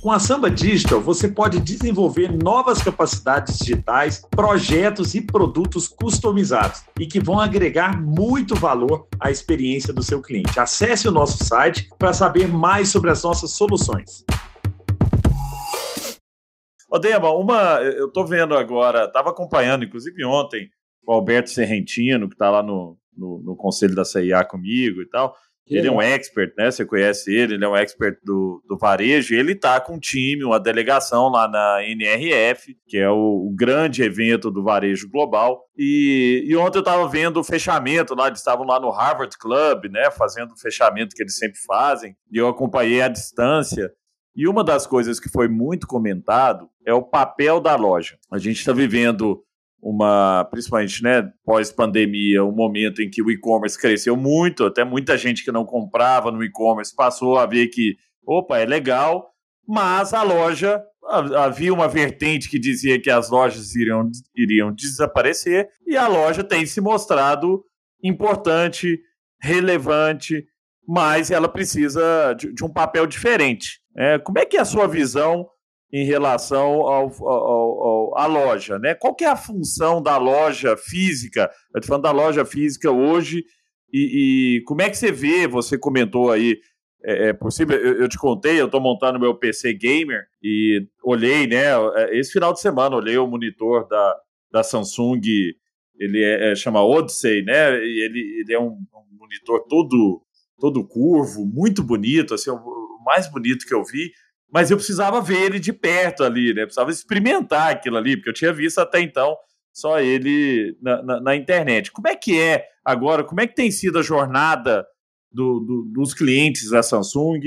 Com a Samba Digital, você pode desenvolver novas capacidades digitais, projetos e produtos customizados e que vão agregar muito valor à experiência do seu cliente. Acesse o nosso site para saber mais sobre as nossas soluções. Ô, Dema, uma, eu estou vendo agora, estava acompanhando, inclusive ontem, o Alberto Serrentino, que está lá no, no, no, conselho da CIA comigo e tal. Ele é um expert, né? Você conhece ele, ele é um expert do, do varejo. Ele tá com um time, uma delegação lá na NRF, que é o, o grande evento do varejo global. E, e ontem eu estava vendo o fechamento lá, eles estavam lá no Harvard Club, né? Fazendo o fechamento que eles sempre fazem. E eu acompanhei à distância. E uma das coisas que foi muito comentado é o papel da loja. A gente está vivendo uma, principalmente, né, pós-pandemia, um momento em que o e-commerce cresceu muito, até muita gente que não comprava no e-commerce passou a ver que, opa, é legal, mas a loja havia uma vertente que dizia que as lojas iriam, iriam desaparecer e a loja tem se mostrado importante, relevante, mas ela precisa de, de um papel diferente. É, como é que é a sua visão em relação ao, ao, ao, à loja, né? Qual que é a função da loja física? Eu estou falando da loja física hoje e, e, como é que você vê? Você comentou aí, é, é possível? Eu, eu, te contei, eu estou montando meu PC gamer e olhei, né? É, esse final de semana olhei o monitor da, da Samsung, ele é, é chama Odyssey, né? E ele, ele é um, um monitor todo todo curvo, muito bonito, assim, o mais bonito que eu vi mas eu precisava ver ele de perto ali, né? precisava experimentar aquilo ali, porque eu tinha visto até então só ele na, na, na internet. Como é que é agora? Como é que tem sido a jornada do, do, dos clientes da Samsung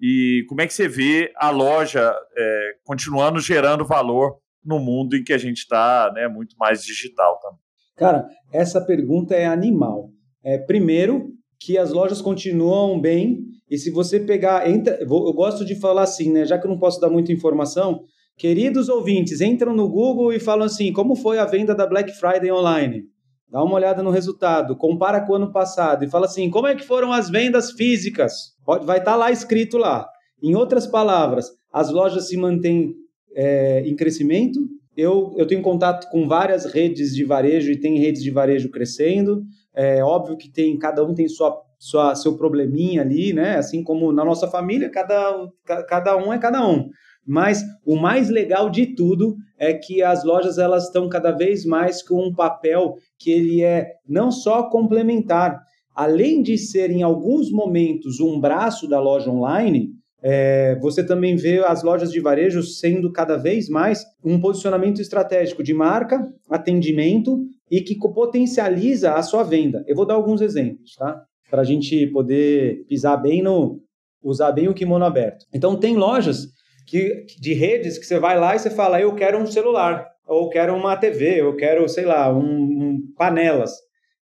e como é que você vê a loja é, continuando gerando valor no mundo em que a gente está né, muito mais digital também? Cara, essa pergunta é animal. É, primeiro, que as lojas continuam bem. E se você pegar. Entra, eu gosto de falar assim, né? Já que eu não posso dar muita informação, queridos ouvintes, entram no Google e falam assim: como foi a venda da Black Friday online? Dá uma olhada no resultado, compara com o ano passado e fala assim: como é que foram as vendas físicas? Pode, vai estar tá lá escrito lá. Em outras palavras, as lojas se mantêm é, em crescimento. Eu, eu tenho contato com várias redes de varejo e tem redes de varejo crescendo. É óbvio que tem cada um tem sua, sua seu probleminha ali, né? Assim como na nossa família, cada, cada um é cada um. Mas o mais legal de tudo é que as lojas elas estão cada vez mais com um papel que ele é não só complementar, além de ser em alguns momentos um braço da loja online, é, você também vê as lojas de varejo sendo cada vez mais um posicionamento estratégico de marca, atendimento e que potencializa a sua venda. Eu vou dar alguns exemplos, tá? Para a gente poder pisar bem no. usar bem o kimono aberto. Então, tem lojas que, de redes que você vai lá e você fala: eu quero um celular, ou quero uma TV, eu quero, sei lá, um, um panelas.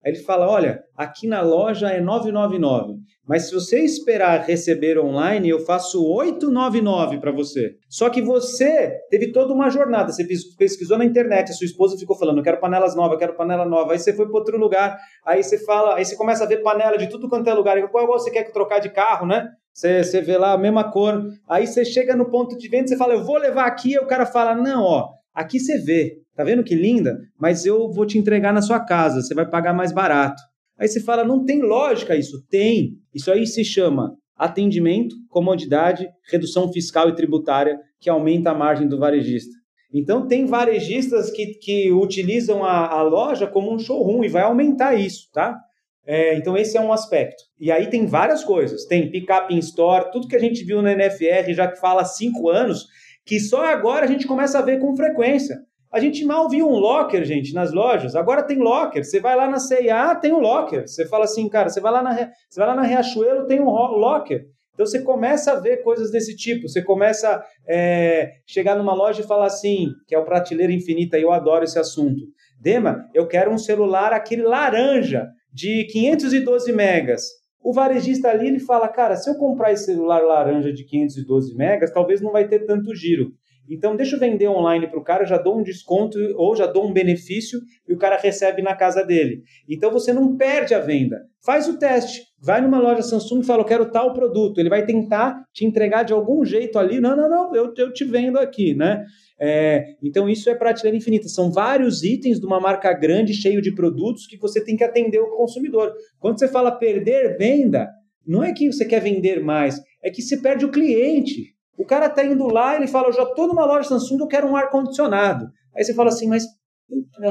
Aí ele fala: olha, aqui na loja é 999, mas se você esperar receber online, eu faço 899 para você. Só que você teve toda uma jornada, você pesquisou na internet, a sua esposa ficou falando: eu quero panelas novas, quero panela nova. Aí você foi para outro lugar, aí você fala, aí você começa a ver panela de tudo quanto é lugar. Qual você quer trocar de carro, né? Você, você vê lá a mesma cor. Aí você chega no ponto de venda, você fala: eu vou levar aqui. Aí o cara fala: não, ó, aqui você vê. Tá vendo que linda? Mas eu vou te entregar na sua casa, você vai pagar mais barato. Aí você fala, não tem lógica isso. Tem. Isso aí se chama atendimento, comodidade, redução fiscal e tributária, que aumenta a margem do varejista. Então, tem varejistas que, que utilizam a, a loja como um showroom e vai aumentar isso, tá? É, então, esse é um aspecto. E aí tem várias coisas. Tem pick-up in store, tudo que a gente viu na NFR já que fala há cinco anos, que só agora a gente começa a ver com frequência. A gente mal viu um locker, gente, nas lojas. Agora tem locker. Você vai lá na CIA, tem um locker. Você fala assim, cara, você vai lá na, você vai lá na Riachuelo, tem um locker. Então você começa a ver coisas desse tipo. Você começa a é, chegar numa loja e falar assim, que é o prateleira infinita, e eu adoro esse assunto. Dema, eu quero um celular aquele laranja de 512 megas. O varejista ali ele fala, cara, se eu comprar esse celular laranja de 512 megas, talvez não vai ter tanto giro. Então, deixa eu vender online para o cara, já dou um desconto ou já dou um benefício e o cara recebe na casa dele. Então, você não perde a venda. Faz o teste. Vai numa loja Samsung e fala, eu quero tal produto. Ele vai tentar te entregar de algum jeito ali. Não, não, não, eu, eu te vendo aqui, né? É, então, isso é prateleira infinita. São vários itens de uma marca grande, cheio de produtos, que você tem que atender o consumidor. Quando você fala perder venda, não é que você quer vender mais, é que você perde o cliente. O cara está indo lá, ele fala, eu já estou numa loja Samsung, eu quero um ar-condicionado. Aí você fala assim, mas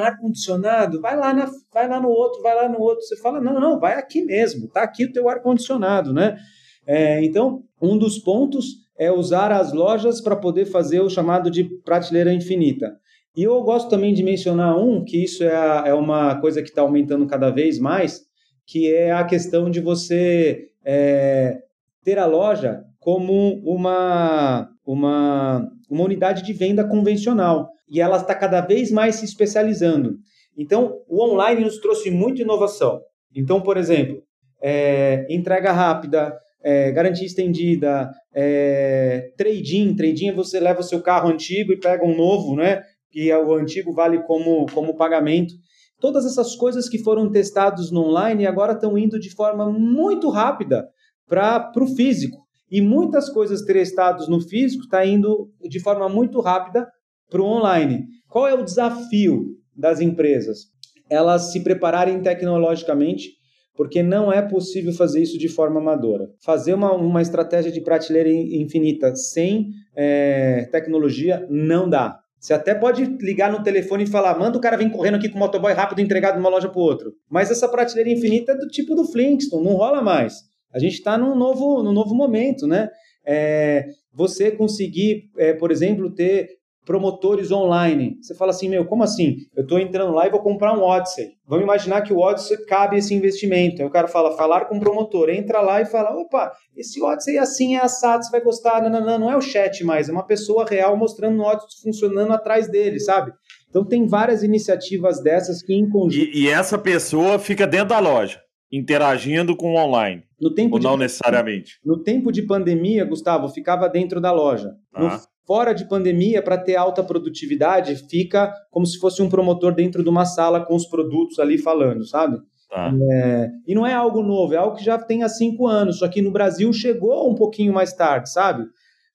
ar-condicionado? Vai lá, vai lá no outro, vai lá no outro. Você fala, não, não, vai aqui mesmo, está aqui o teu ar-condicionado, né? É, então, um dos pontos é usar as lojas para poder fazer o chamado de prateleira infinita. E eu gosto também de mencionar um, que isso é, a, é uma coisa que está aumentando cada vez mais, que é a questão de você é, ter a loja como uma, uma, uma unidade de venda convencional. E ela está cada vez mais se especializando. Então, o online nos trouxe muita inovação. Então, por exemplo, é, entrega rápida, é, garantia estendida, é, trade-in. Trade-in é você leva o seu carro antigo e pega um novo, né? E o antigo vale como, como pagamento. Todas essas coisas que foram testadas no online agora estão indo de forma muito rápida para o físico. E muitas coisas testadas no físico está indo de forma muito rápida para o online. Qual é o desafio das empresas? Elas se prepararem tecnologicamente, porque não é possível fazer isso de forma amadora. Fazer uma, uma estratégia de prateleira infinita sem é, tecnologia não dá. Você até pode ligar no telefone e falar, manda o cara vir correndo aqui com o motoboy rápido entregar de uma loja para outra. Mas essa prateleira infinita é do tipo do Flintstone, não rola mais. A gente está num novo, num novo momento, né? É, você conseguir, é, por exemplo, ter promotores online. Você fala assim, meu, como assim? Eu estou entrando lá e vou comprar um Odyssey. Vamos imaginar que o Odyssey cabe esse investimento. Aí o cara fala, falar com o promotor. Entra lá e fala, opa, esse Odyssey é assim, é assado, você vai gostar. Não, não, não, não é o chat mais, é uma pessoa real mostrando o Odyssey funcionando atrás dele, sabe? Então tem várias iniciativas dessas que em conjunto... E, e essa pessoa fica dentro da loja. Interagindo com o online. No tempo ou de, não necessariamente? No tempo de pandemia, Gustavo, ficava dentro da loja. No, Ah. fora de pandemia, para ter alta produtividade, fica como se fosse um promotor dentro de uma sala com os produtos ali falando, sabe? Tá. É, e não é algo novo, é algo que já tem há cinco anos, só que no Brasil chegou um pouquinho mais tarde, sabe?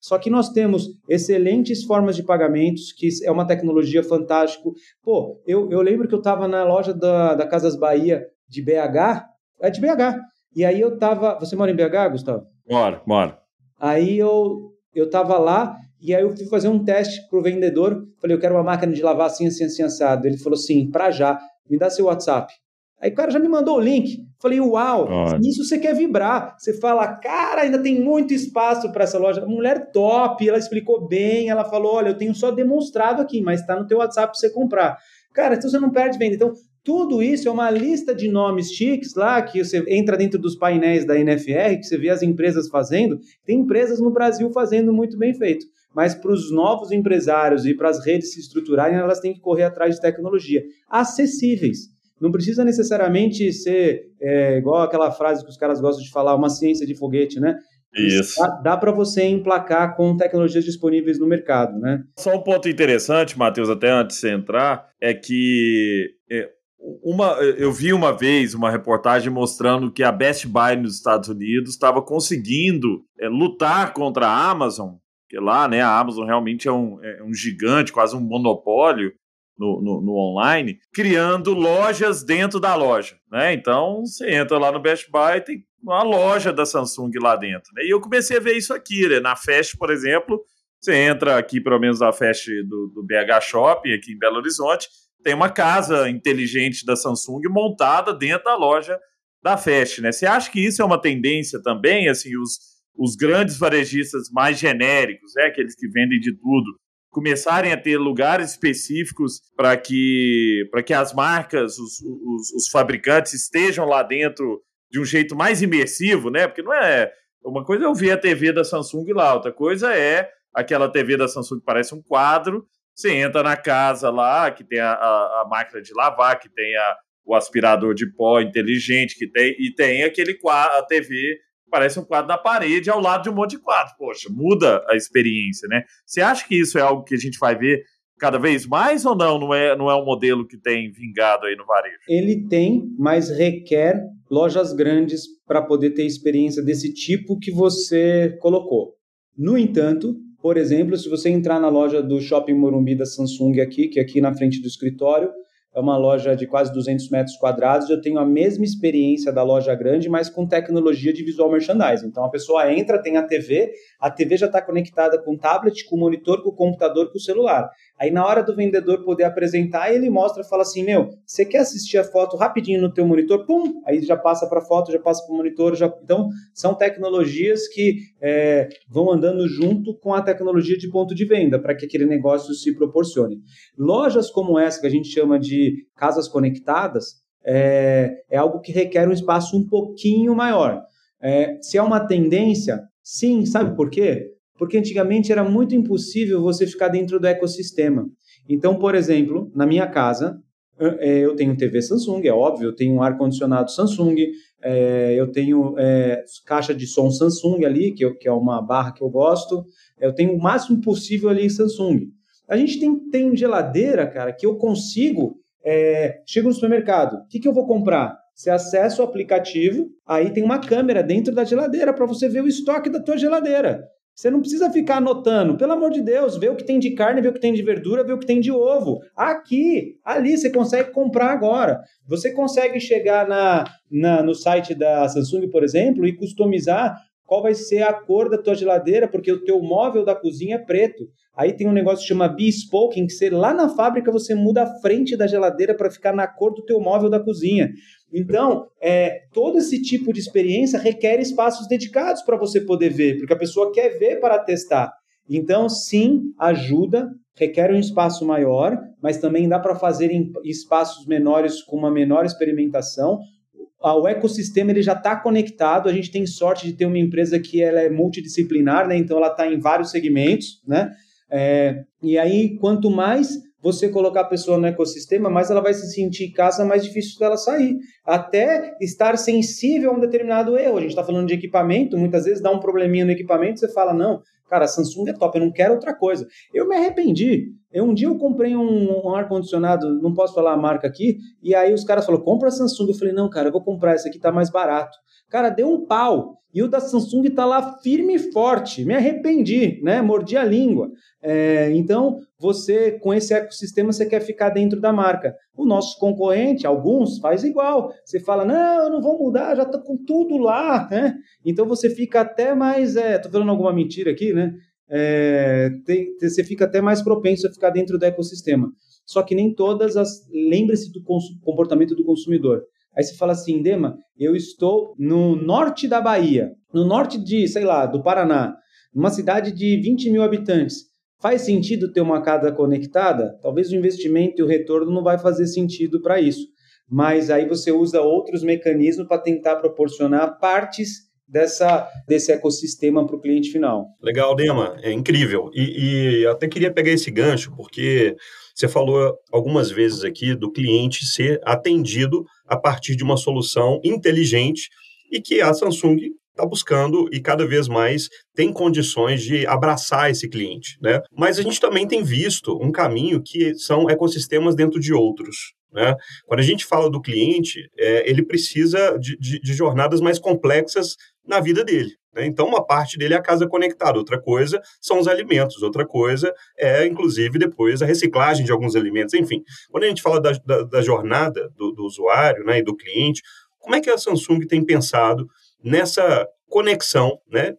Só que nós temos excelentes formas de pagamentos, que é uma tecnologia fantástica. Pô, eu, eu lembro que eu estava na loja da, da Casas Bahia de BH, é de BH, e aí eu tava. Você mora em BH, Gustavo? Bora, bora. Aí eu, eu tava lá e aí eu fui fazer um teste pro vendedor. Falei, eu quero uma máquina de lavar assim, assim, assim, assado. Ele falou assim, pra já, me dá seu WhatsApp. Aí o cara já me mandou o link. Falei, uau, Olha. nisso você quer vibrar. Você fala, cara, ainda tem muito espaço para essa loja. Mulher top, ela explicou bem. Ela falou, olha, eu tenho só demonstrado aqui, mas está no teu WhatsApp para você comprar. Cara, então você não perde venda. Então, tudo isso é uma lista de nomes chiques lá, que você entra dentro dos painéis da NFR, que você vê as empresas fazendo. Tem empresas no Brasil fazendo muito bem feito. Mas para os novos empresários e para as redes se estruturarem, elas têm que correr atrás de tecnologia acessíveis. Não precisa necessariamente ser é, igual aquela frase que os caras gostam de falar, uma ciência de foguete, né? Isso. Dá, dá para você emplacar com tecnologias disponíveis no mercado, né? Só um ponto interessante, Matheus, até antes de você entrar, é que é, uma, eu vi uma vez uma reportagem mostrando que a Best Buy nos Estados Unidos estava conseguindo é, lutar contra a Amazon, que lá né, a Amazon realmente é um, é um gigante, quase um monopólio no, no, no online, criando lojas dentro da loja. Né? Então você entra lá no Best Buy, tem uma loja da Samsung lá dentro. Né? E eu comecei a ver isso aqui, né? na Fest, por exemplo. Você entra aqui, pelo menos na Fest do, do BH Shopping, aqui em Belo Horizonte, tem uma casa inteligente da Samsung montada dentro da loja da Fest, né? Você acha que isso é uma tendência também, assim, os, os grandes varejistas mais genéricos, né, aqueles que vendem de tudo, começarem a ter lugares específicos para que, para que as marcas, os, os, os fabricantes estejam lá dentro de um jeito mais imersivo, né? Porque não é uma coisa é eu ver a TV da Samsung lá, outra coisa é aquela TV da Samsung que parece um quadro. Você entra na casa lá, que tem a, a, a máquina de lavar, que tem a, o aspirador de pó inteligente, que tem, e tem aquele quadro, a TV parece um quadro na parede ao lado de um monte de quadro. Poxa, muda a experiência, né? Você acha que isso é algo que a gente vai ver cada vez mais ou não? Não é, não é um modelo que tem vingado aí no varejo? Ele tem, mas requer lojas grandes para poder ter experiência desse tipo que você colocou. No entanto, por exemplo, se você entrar na loja do Shopping Morumbi da Samsung aqui, que é aqui na frente do escritório, é uma loja de quase 200 metros quadrados, eu tenho a mesma experiência da loja grande, mas com tecnologia de visual merchandising. Então a pessoa entra, tem a TV, a TV já está conectada com o tablet, com o monitor, com o computador, com o celular. Aí na hora do vendedor poder apresentar, ele mostra, fala assim, meu, você quer assistir a foto rapidinho no teu monitor? Pum! Aí já passa para foto, já passa para o monitor. Já... Então são tecnologias que é, vão andando junto com a tecnologia de ponto de venda para que aquele negócio se proporcione. Lojas como essa que a gente chama de casas conectadas é, é algo que requer um espaço um pouquinho maior. É, se é uma tendência, sim, sabe por quê? Porque antigamente era muito impossível você ficar dentro do ecossistema. Então, por exemplo, na minha casa, eu tenho TV Samsung, é óbvio, eu tenho um ar-condicionado Samsung, é, eu tenho é, caixa de som Samsung ali, que, é uma barra que eu gosto, eu tenho o máximo possível ali Samsung. A gente tem, tem geladeira, cara, que eu consigo, é, chego no supermercado, o que, que eu vou comprar? Você acessa o aplicativo, aí tem uma câmera dentro da geladeira para você ver o estoque da tua geladeira. Você não precisa ficar anotando, pelo amor de Deus, vê o que tem de carne, vê o que tem de verdura, vê o que tem de ovo. Aqui, ali, você consegue comprar agora. Você consegue chegar na, na, no site da Samsung, por exemplo, e customizar qual vai ser a cor da tua geladeira, porque o teu móvel da cozinha é preto. Aí tem um negócio que chama Bespoke, que você, lá na fábrica você muda a frente da geladeira para ficar na cor do teu móvel da cozinha. Então, é, todo esse tipo de experiência requer espaços dedicados para você poder ver, porque a pessoa quer ver para testar. Então, sim, ajuda, requer um espaço maior, mas também dá para fazer em espaços menores com uma menor experimentação. O ecossistema ele já está conectado. A gente tem sorte de ter uma empresa que ela é multidisciplinar, né? então ela está em vários segmentos, né? É, e aí, quanto mais você colocar a pessoa no ecossistema, mais ela vai se sentir em casa, mais difícil dela sair. Até estar sensível a um determinado erro. A gente está falando de equipamento, muitas vezes dá um probleminha no equipamento, você fala, não, cara, a Samsung é top, eu não quero outra coisa. Eu me arrependi. Eu, um dia eu comprei um, um ar-condicionado, não posso falar a marca aqui, e aí os caras falaram, compra a Samsung. Eu falei, não, cara, eu vou comprar, esse aqui tá mais barato. Cara, deu um pau. E o da Samsung está lá firme e forte. Me arrependi, né? Mordi a língua. É, então, você, com esse ecossistema, você quer ficar dentro da marca. O nosso concorrente, alguns, faz igual. Você fala, não, eu não vou mudar, já estou com tudo lá, né? Então, você fica até mais... É, falando alguma mentira aqui, né? É, tem, você fica até mais propenso a ficar dentro do ecossistema. Só que nem todas as... Lembre-se do comportamento do consumidor. Aí você fala assim, Dema, eu estou no norte da Bahia, no norte de, sei lá, do Paraná, numa cidade de 20 mil habitantes. Faz sentido ter uma casa conectada? Talvez o investimento e o retorno não vai fazer sentido para isso. Mas aí você usa outros mecanismos para tentar proporcionar partes dessa, desse ecossistema para o cliente final. Legal, Dema, é incrível. E, e até queria pegar esse gancho, porque você falou algumas vezes aqui do cliente ser atendido a partir de uma solução inteligente e que a Samsung está buscando e cada vez mais tem condições de abraçar esse cliente, né? Mas a gente também tem visto um caminho que são ecossistemas dentro de outros. Né? Quando a gente fala do cliente, é, ele precisa de, de, de jornadas mais complexas na vida dele. Né? Então, uma parte dele é a casa conectada, outra coisa são os alimentos, outra coisa é, inclusive, depois a reciclagem de alguns alimentos. Enfim, quando a gente fala da, da, da jornada do, do usuário né, e do cliente, como é que a Samsung tem pensado nessa conexão né,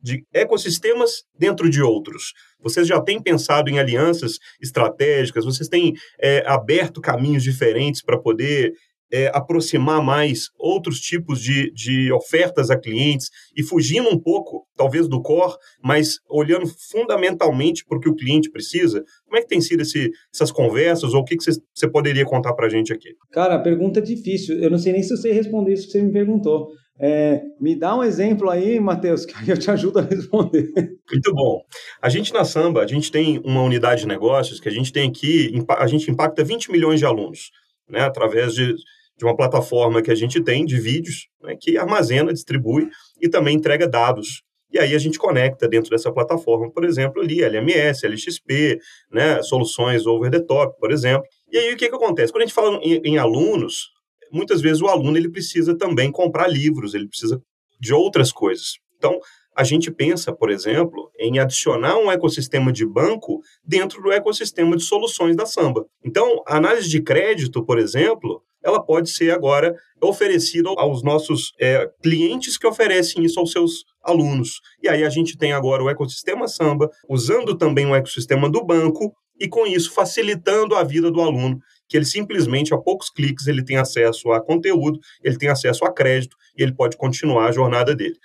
de ecossistemas dentro de outros? Vocês já têm pensado em alianças estratégicas? Vocês têm é, aberto caminhos diferentes para poder é, aproximar mais outros tipos de, de ofertas a clientes e fugindo um pouco, talvez, do core, mas olhando fundamentalmente para o que o cliente precisa? Como é que tem sido esse, essas conversas ou o que, você poderia contar para a gente aqui? Cara, a pergunta é difícil. Eu não sei nem se eu sei responder isso que você me perguntou. É, me dá um exemplo aí, Matheus, que eu te ajudo a responder. Muito bom. A gente na Samba, a gente tem uma unidade de negócios que a gente tem aqui, a gente impacta 20 milhões de alunos, né, através de de uma plataforma que a gente tem de vídeos, né, que armazena, distribui e também entrega dados. E aí a gente conecta dentro dessa plataforma, por exemplo, ali LMS, LXP, né, soluções over the top, por exemplo. E aí o que, que acontece? Quando a gente fala em, em alunos, muitas vezes o aluno ele precisa também comprar livros, ele precisa de outras coisas. Então, a gente pensa, por exemplo, em adicionar um ecossistema de banco dentro do ecossistema de soluções da Samba. Então, a análise de crédito, por exemplo, ela pode ser agora oferecida aos nossos é, clientes que oferecem isso aos seus alunos. E aí a gente tem agora o ecossistema Samba, usando também o ecossistema do banco e com isso facilitando a vida do aluno, que ele simplesmente a poucos cliques ele tem acesso a conteúdo, ele tem acesso a crédito e ele pode continuar a jornada dele.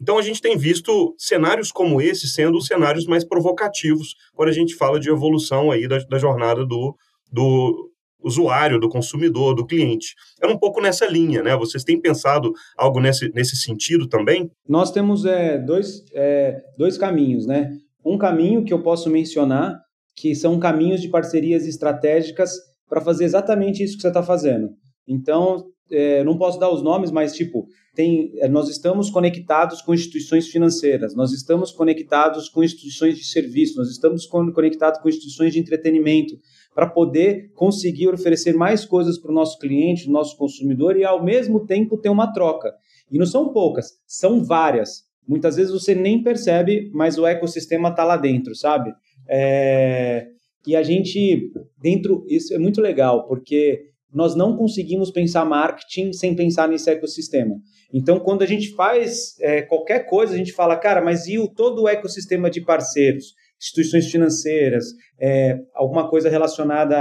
Então a gente tem visto cenários como esse sendo os cenários mais provocativos quando a gente fala de evolução aí da, da jornada do, do usuário, do consumidor, do cliente. É um pouco nessa linha, né? Vocês têm pensado algo nesse, nesse sentido também? Nós temos é, dois, é, dois caminhos, né? Um caminho que eu posso mencionar, que são caminhos de parcerias estratégicas para fazer exatamente isso que você está fazendo. Então, é, não posso dar os nomes, mas tipo, tem, é, nós estamos conectados com instituições financeiras, nós estamos conectados com instituições de serviço, nós estamos conectados com instituições de entretenimento, para poder conseguir oferecer mais coisas para o nosso cliente, nosso consumidor e ao mesmo tempo ter uma troca. E não são poucas, são várias. Muitas vezes você nem percebe, mas o ecossistema está lá dentro, sabe? É... E a gente, dentro, isso é muito legal, porque nós não conseguimos pensar marketing sem pensar nesse ecossistema. Então, quando a gente faz é, qualquer coisa, a gente fala, cara, mas e o todo o ecossistema de parceiros? instituições financeiras, é, alguma coisa relacionada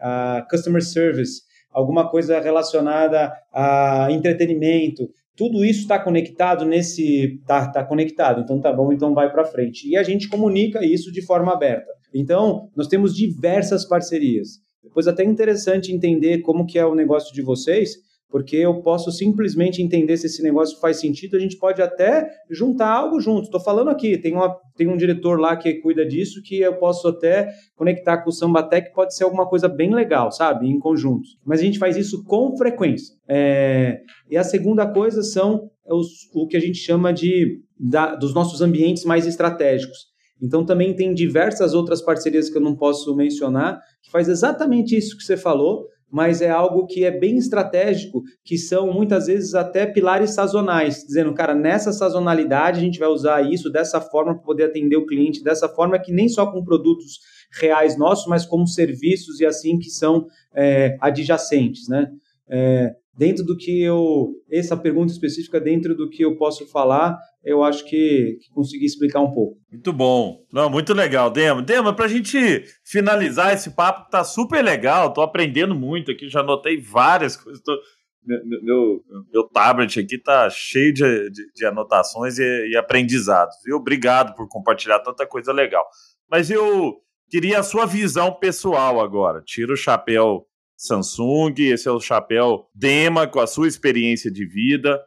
a, a customer service, alguma coisa relacionada a entretenimento, tudo isso está conectado nesse tá, tá conectado. Então tá bom então vai para frente. E a gente comunica isso de forma aberta. Então nós temos diversas parcerias. Depois até interessante entender como que é o negócio de vocês porque eu posso simplesmente entender se esse negócio faz sentido, a gente pode até juntar algo junto. Estou falando aqui, tem, uma, tem um diretor lá que cuida disso, que eu posso até conectar com o Sambatec, pode ser alguma coisa bem legal, sabe, em conjunto. Mas a gente faz isso com frequência. É... E a segunda coisa são os, o que a gente chama de da, dos nossos ambientes mais estratégicos. Então também tem diversas outras parcerias que eu não posso mencionar, que faz exatamente isso que você falou, mas é algo que é bem estratégico, que são muitas vezes até pilares sazonais, dizendo, cara, nessa sazonalidade a gente vai usar isso dessa forma para poder atender o cliente, dessa forma que nem só com produtos reais nossos, mas como serviços e assim que são é, adjacentes, né? É, dentro do que eu. Essa pergunta específica, dentro do que eu posso falar, eu acho que, que consegui explicar um pouco. Muito bom. Não, muito legal, Dema. Dema, para a gente finalizar esse papo, que tá super legal, tô aprendendo muito aqui, já anotei várias coisas. Tô... Meu, meu, meu, tablet aqui tá cheio de, de, de anotações e, e aprendizados, viu? Obrigado por compartilhar tanta coisa legal. Mas eu queria a sua visão pessoal agora. Tira o chapéu Samsung, esse é o chapéu Dema com a sua experiência de vida.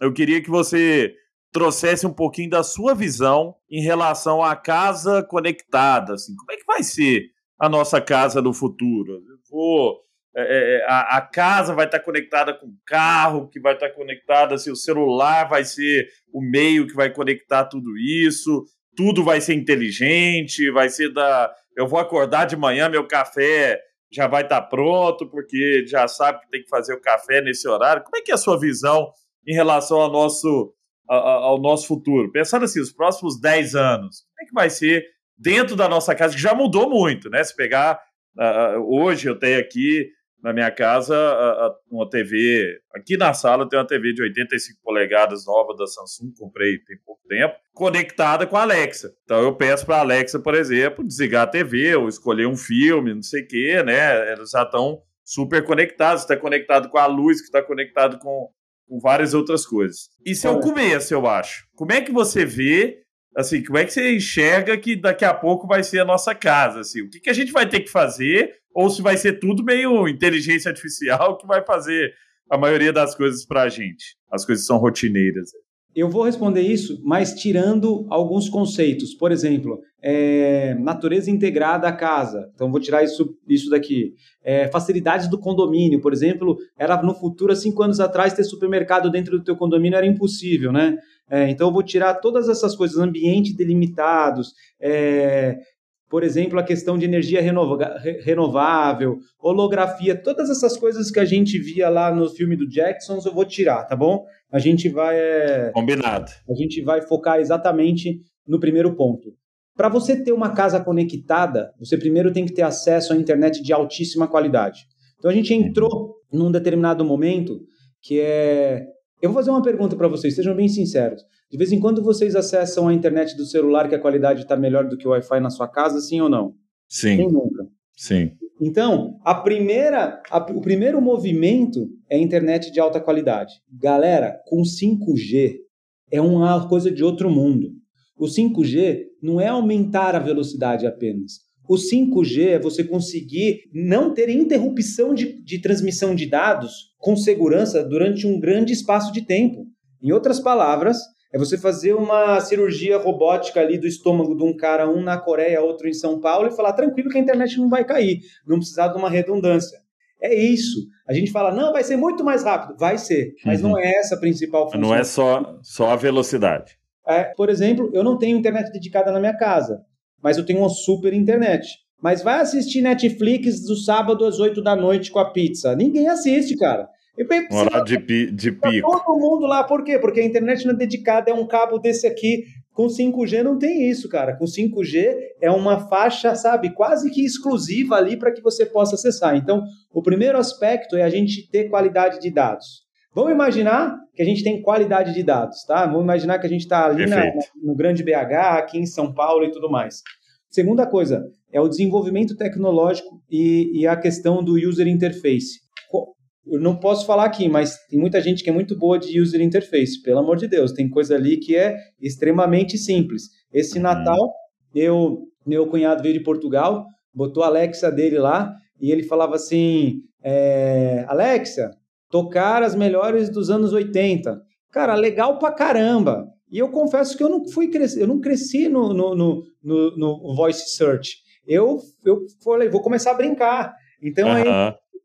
Eu queria que você trouxesse um pouquinho da sua visão em relação à casa conectada. Assim, como é que vai ser a nossa casa no futuro? Vou, é, é, a, a, casa vai estar conectada com o carro, que vai estar conectada, assim, o celular vai ser o meio que vai conectar tudo isso, tudo vai ser inteligente, vai ser da. Eu vou acordar de manhã, meu café já vai estar tá pronto, porque já sabe que tem que fazer o café nesse horário. Como é que é a sua visão em relação ao nosso, ao nosso futuro? Pensando assim, os próximos 10 anos, como é que vai ser dentro da nossa casa, que já mudou muito, né? Se pegar, uh, hoje eu tenho aqui na minha casa uma TV. Aqui na sala tem uma TV de 85 polegadas nova da Samsung, comprei tem pouco tempo, conectada com a Alexa. Então eu peço para a Alexa, por exemplo, desligar a TV ou escolher um filme, não sei o quê, né? Eles já estão super conectados, está conectado com a luz, que está conectado com, com várias outras coisas. Isso é o começo, eu acho. Como é que você vê assim, como é que você enxerga que daqui a pouco vai ser a nossa casa? Assim, o que, que a gente vai ter que fazer? Ou se vai ser tudo meio inteligência artificial que vai fazer a maioria das coisas para a gente? As coisas são rotineiras. Eu vou responder isso, mas tirando alguns conceitos. Por exemplo, é, natureza integrada à casa. Então, vou tirar isso, isso daqui. É, facilidades do condomínio. Por exemplo, era no futuro, há cinco anos atrás, ter supermercado dentro do teu condomínio era impossível, né? É, então, eu vou tirar todas essas coisas, ambiente delimitados, é, por exemplo, a questão de energia renovável, holografia, todas essas coisas que a gente via lá no filme do Jacksons, eu vou tirar, tá bom? A gente vai. É, Combinado. A gente vai focar exatamente no primeiro ponto. Para você ter uma casa conectada, você primeiro tem que ter acesso à internet de altíssima qualidade. Então a gente entrou num determinado momento que é eu vou fazer uma pergunta para vocês, sejam bem sinceros. De vez em quando vocês acessam a internet do celular que a qualidade está melhor do que o Wi-Fi na sua casa, sim ou não? Sim. Quem nunca? Sim. Então, a primeira, a, o primeiro movimento é a internet de alta qualidade. Galera, com 5G é uma coisa de outro mundo. O 5G não é aumentar a velocidade apenas. O 5G é você conseguir não ter interrupção de, de transmissão de dados com segurança durante um grande espaço de tempo. Em outras palavras, é você fazer uma cirurgia robótica ali do estômago de um cara, um na Coreia, outro em São Paulo, e falar tranquilo que a internet não vai cair, não precisar de uma redundância. É isso. A gente fala, não, vai ser muito mais rápido. Vai ser, mas uhum. não é essa a principal função. Não é só, só a velocidade. É, por exemplo, eu não tenho internet dedicada na minha casa mas eu tenho uma super internet. Mas vai assistir Netflix do sábado às 8 da noite com a pizza. Ninguém assiste, cara. Um horário de, pi, de pico. Todo mundo lá, por quê? Porque a internet não é dedicada, é um cabo desse aqui. Com 5G não tem isso, cara. Com 5G é uma faixa, sabe, quase que exclusiva ali para que você possa acessar. Então, o primeiro aspecto é a gente ter qualidade de dados. Vamos imaginar que a gente tem qualidade de dados, tá? Vamos imaginar que a gente está ali na, no grande BH, aqui em São Paulo e tudo mais. Segunda coisa é o desenvolvimento tecnológico e, e a questão do user interface. Eu não posso falar aqui, mas tem muita gente que é muito boa de user interface, pelo amor de Deus. Tem coisa ali que é extremamente simples. Esse uhum. Natal, eu, meu cunhado veio de Portugal, botou a Alexa dele lá e ele falava assim: é, Alexa, tocar as melhores dos anos 80. Cara, legal pra caramba. E eu confesso que eu não fui crescer, eu não cresci no, no, no, no, no voice search. Eu, eu falei, vou começar a brincar. Então aí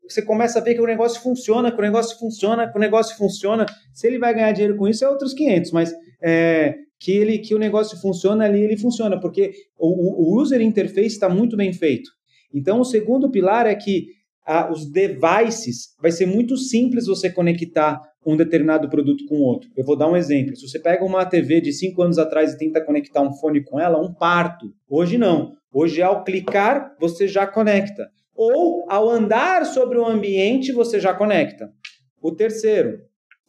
você começa a ver que o negócio funciona, que o negócio funciona, que o negócio funciona. Se ele vai ganhar dinheiro com isso, é outros 500, mas é, que, ele, que o negócio funciona ali, ele funciona, porque o, o user interface está muito bem feito. Então, o segundo pilar é que a, os devices, vai ser muito simples você conectar um determinado produto com outro. Eu vou dar um exemplo. Se você pega uma TV de 5 anos atrás e tenta conectar um fone com ela, um parto. Hoje não. Hoje, ao clicar, você já conecta. Ou, ao andar sobre o ambiente, você já conecta. O terceiro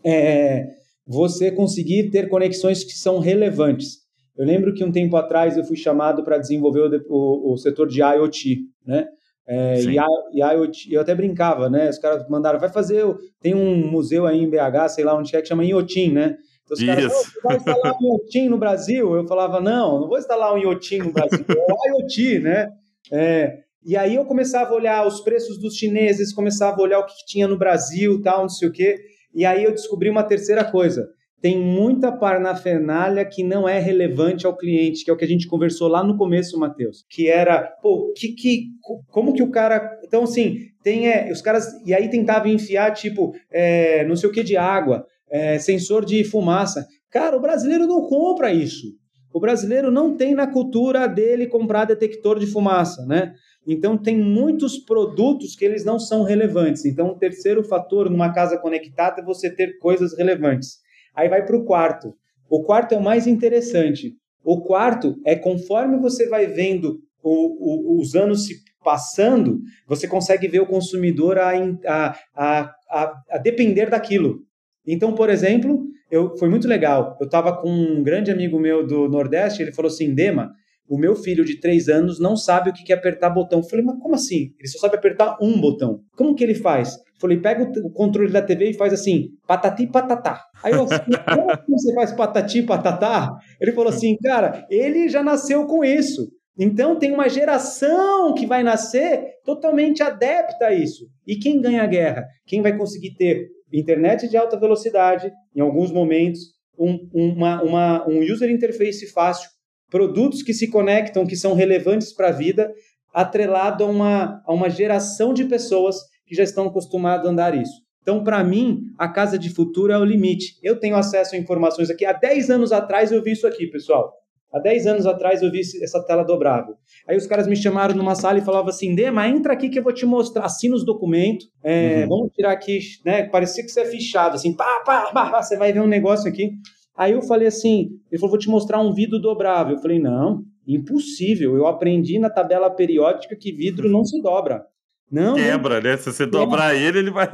é você conseguir ter conexões que são relevantes. Eu lembro que um tempo atrás eu fui chamado para desenvolver o, o, o, setor de IoT, né? É, e, e IoT, eu até brincava, né? Os caras mandaram, vai fazer, tem um museu aí em BH, sei lá onde é, que chama IoTim, né? Então, os caras, você vai instalar um IoTim no Brasil? Eu falava, não, não vou instalar um IoTim no Brasil, é o IoT, né? É, e aí eu começava a olhar os preços dos chineses, começava a olhar o que tinha no Brasil, tal, não sei o quê. E aí eu descobri uma terceira coisa. Tem muita parnafernália que não é relevante ao cliente, que é o que a gente conversou lá no começo, Matheus. Que era, pô, que, que, como que o cara. Então, assim, tem. É, os caras. E aí tentava enfiar, tipo, é, não sei o que de água, é, sensor de fumaça. Cara, o brasileiro não compra isso. O brasileiro não tem na cultura dele comprar detector de fumaça, né? Então, tem muitos produtos que eles não são relevantes. Então, o terceiro fator numa casa conectada é você ter coisas relevantes. Aí vai para o quarto. O quarto é o mais interessante. O quarto é conforme você vai vendo o, o, os anos se passando, você consegue ver o consumidor a, a, a, a depender daquilo. Então, por exemplo, eu, foi muito legal. Eu estava com um grande amigo meu do Nordeste, ele falou assim, Dema, o meu filho de três anos não sabe o que é apertar botão. Eu falei, mas como assim? Ele só sabe apertar um botão. Como que ele faz? Eu falei, pega o controle da TV e faz assim, patati patatá. Aí eu como você faz patati patatá? Ele falou assim, cara, ele já nasceu com isso. Então tem uma geração que vai nascer totalmente adepta a isso. E quem ganha a guerra? Quem vai conseguir ter internet de alta velocidade, em alguns momentos, um, uma, uma, um user interface fácil, produtos que se conectam, que são relevantes para a vida, atrelado a uma, a uma geração de pessoas que já estão acostumadas a andar isso. Então, para mim, a casa de futuro é o limite. Eu tenho acesso a informações aqui. Há 10 anos atrás eu vi isso aqui, pessoal. Há 10 anos atrás eu vi essa tela dobrável. Aí os caras me chamaram numa sala e falavam assim: Dema, entra aqui que eu vou te mostrar. Assina os documentos. É, uhum. Vamos tirar aqui, né? Parecia que você é fichado, assim, pá, pá, pá, pá, você vai ver um negócio aqui. Aí eu falei assim, ele falou, vou te mostrar um vidro dobrável. Eu falei, não, impossível. Eu aprendi na tabela periódica que vidro não se dobra. Não, Quebra, não. né? Se você dobrar ele, ele vai.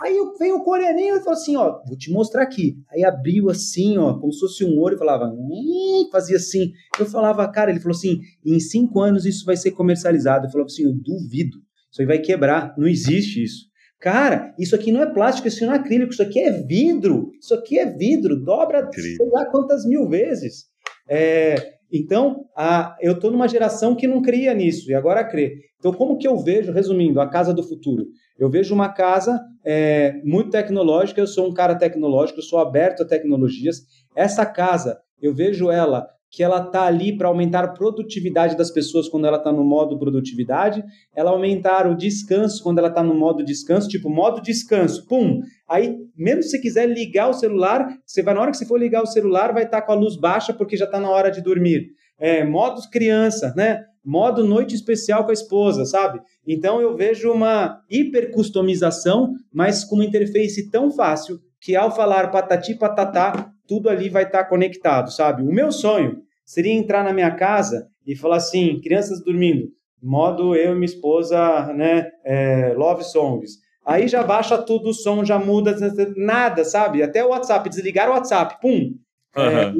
Aí veio o coreaninho e falou assim: ó, vou te mostrar aqui. Aí abriu assim, ó, como se fosse um olho, e falava, fazia assim. Eu falava, cara, ele falou assim: em cinco anos isso vai ser comercializado. Eu falava assim: eu duvido, isso aí vai quebrar, não existe isso. Cara, isso aqui não é plástico, isso não é acrílico, isso aqui é vidro. Isso aqui é vidro, dobra Incrível. sei lá quantas mil vezes. É, então, a, eu estou numa geração que não cria nisso e agora crê. Então, como que eu vejo, resumindo, a casa do futuro? Eu vejo uma casa é, muito tecnológica, eu sou um cara tecnológico, eu sou aberto a tecnologias. Essa casa, eu vejo ela que ela está ali para aumentar a produtividade das pessoas quando ela está no modo produtividade, ela aumentar o descanso quando ela está no modo descanso, tipo modo descanso, pum. Aí, mesmo se você quiser ligar o celular, você vai na hora que você for ligar o celular, vai estar tá com a luz baixa porque já está na hora de dormir. É, modo criança, né? Modo noite especial com a esposa, sabe? Então eu vejo uma hiper customização, mas com uma interface tão fácil que ao falar patati patatá, tudo ali vai estar tá conectado, sabe? O meu sonho seria entrar na minha casa e falar assim, crianças dormindo, modo eu e minha esposa, né, é, love songs. Aí já baixa tudo o som, já muda, nada, sabe? Até o WhatsApp, desligar o WhatsApp, pum. Uhum. É,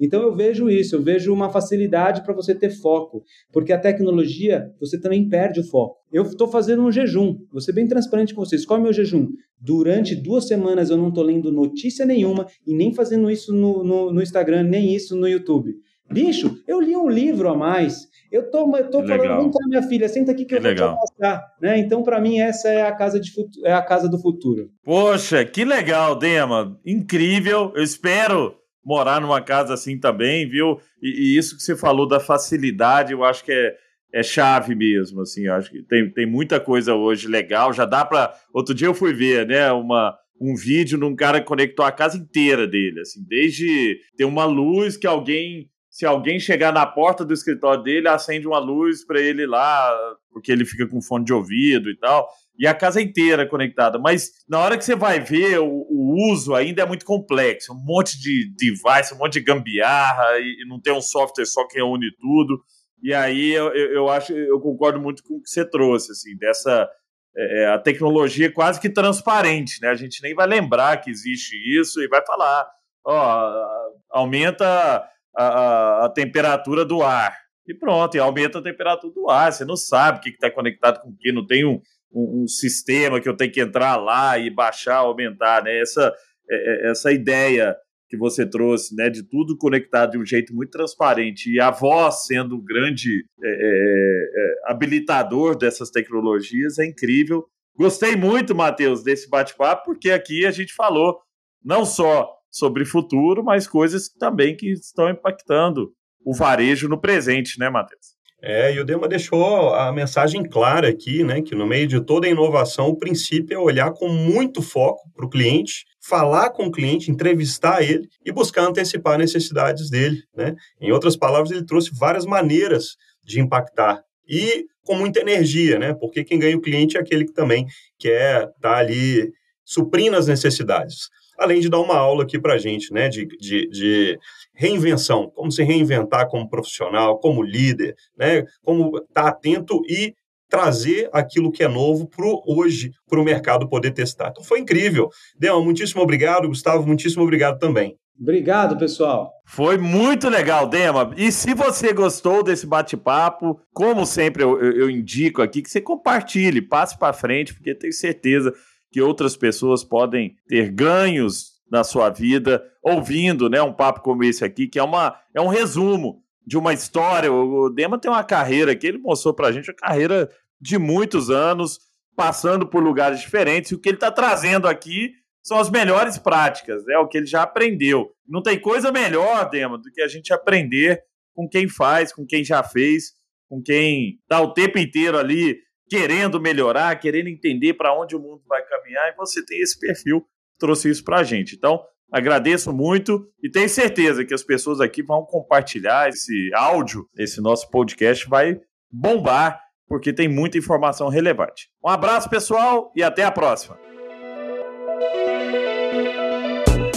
então eu vejo isso, eu vejo uma facilidade para você ter foco, porque a tecnologia você também perde o foco. Eu estou fazendo um jejum, vou ser bem transparente com vocês. Qual é o meu jejum? Durante duas semanas eu não estou lendo notícia nenhuma e nem fazendo isso no, no, no Instagram, nem isso no YouTube. Bicho, eu li um livro a mais. Eu tô, eu tô falando, vem cá, minha filha, senta aqui que, que eu legal. vou te mostrar. Né? Então, para mim, essa é a, casa de é a casa do futuro. Poxa, que legal, Dema. Incrível. Eu espero morar numa casa assim também, viu? E, e isso que você falou da facilidade, eu acho que é, é chave mesmo, assim. Acho que tem, tem muita coisa hoje legal. Já dá para. Outro dia eu fui ver, né? Uma um vídeo num cara que conectou a casa inteira dele, assim, desde ter uma luz que alguém se alguém chegar na porta do escritório dele, acende uma luz para ele lá, porque ele fica com fone de ouvido e tal, e a casa inteira conectada. Mas na hora que você vai ver, o, o uso ainda é muito complexo, um monte de device, um monte de gambiarra, e, e não tem um software só que une tudo. E aí eu, eu, acho, eu concordo muito com o que você trouxe, assim, dessa é, é a tecnologia quase que transparente, né? A gente nem vai lembrar que existe isso e vai falar, ó, aumenta a, a, temperatura do ar. E pronto, e aumenta a temperatura do ar. Você não sabe o que está conectado com o que, não tem um, um, um, sistema que eu tenho que entrar lá e baixar, aumentar, né? Essa, é, é, essa ideia que você trouxe, né, de tudo conectado de um jeito muito transparente e a voz sendo um grande é, é, é, habilitador dessas tecnologias é incrível. Gostei muito, Matheus, desse bate-papo, porque aqui a gente falou não só sobre futuro, mas coisas também que estão impactando o varejo no presente, né, Matheus? É, e o Dema deixou a mensagem clara aqui, né, que no meio de toda a inovação, o princípio é olhar com muito foco para o cliente, falar com o cliente, entrevistar ele e buscar antecipar necessidades dele, né? Em outras palavras, ele trouxe várias maneiras de impactar e com muita energia, né? Porque quem ganha o cliente é aquele que também quer estar tá ali suprindo as necessidades além de dar uma aula aqui para a gente, né, de, de, de, reinvenção, como se reinventar como profissional, como líder, né, como estar tá atento e trazer aquilo que é novo para hoje, para o mercado poder testar. Então foi incrível. Dema, muitíssimo obrigado, Gustavo, muitíssimo obrigado também. Obrigado, pessoal. Foi muito legal, Dema. E se você gostou desse bate-papo, como sempre eu, eu, indico aqui que você compartilhe, passe para frente, porque tenho certeza que outras pessoas podem ter ganhos na sua vida ouvindo, né, um papo como esse aqui, que é uma é um resumo de uma história. O Dema tem uma carreira que ele mostrou para a gente, uma carreira de muitos anos, passando por lugares diferentes. E o que ele está trazendo aqui são as melhores práticas, né? O que ele já aprendeu. Não tem coisa melhor, Dema, do que a gente aprender com quem faz, com quem já fez, com quem está o tempo inteiro ali querendo melhorar, querendo entender para onde o mundo vai caminhar, e você tem esse perfil, trouxe isso para a gente. Então, agradeço muito e tenho certeza que as pessoas aqui vão compartilhar esse áudio, esse nosso podcast vai bombar, porque tem muita informação relevante. Um abraço, pessoal, e até a próxima.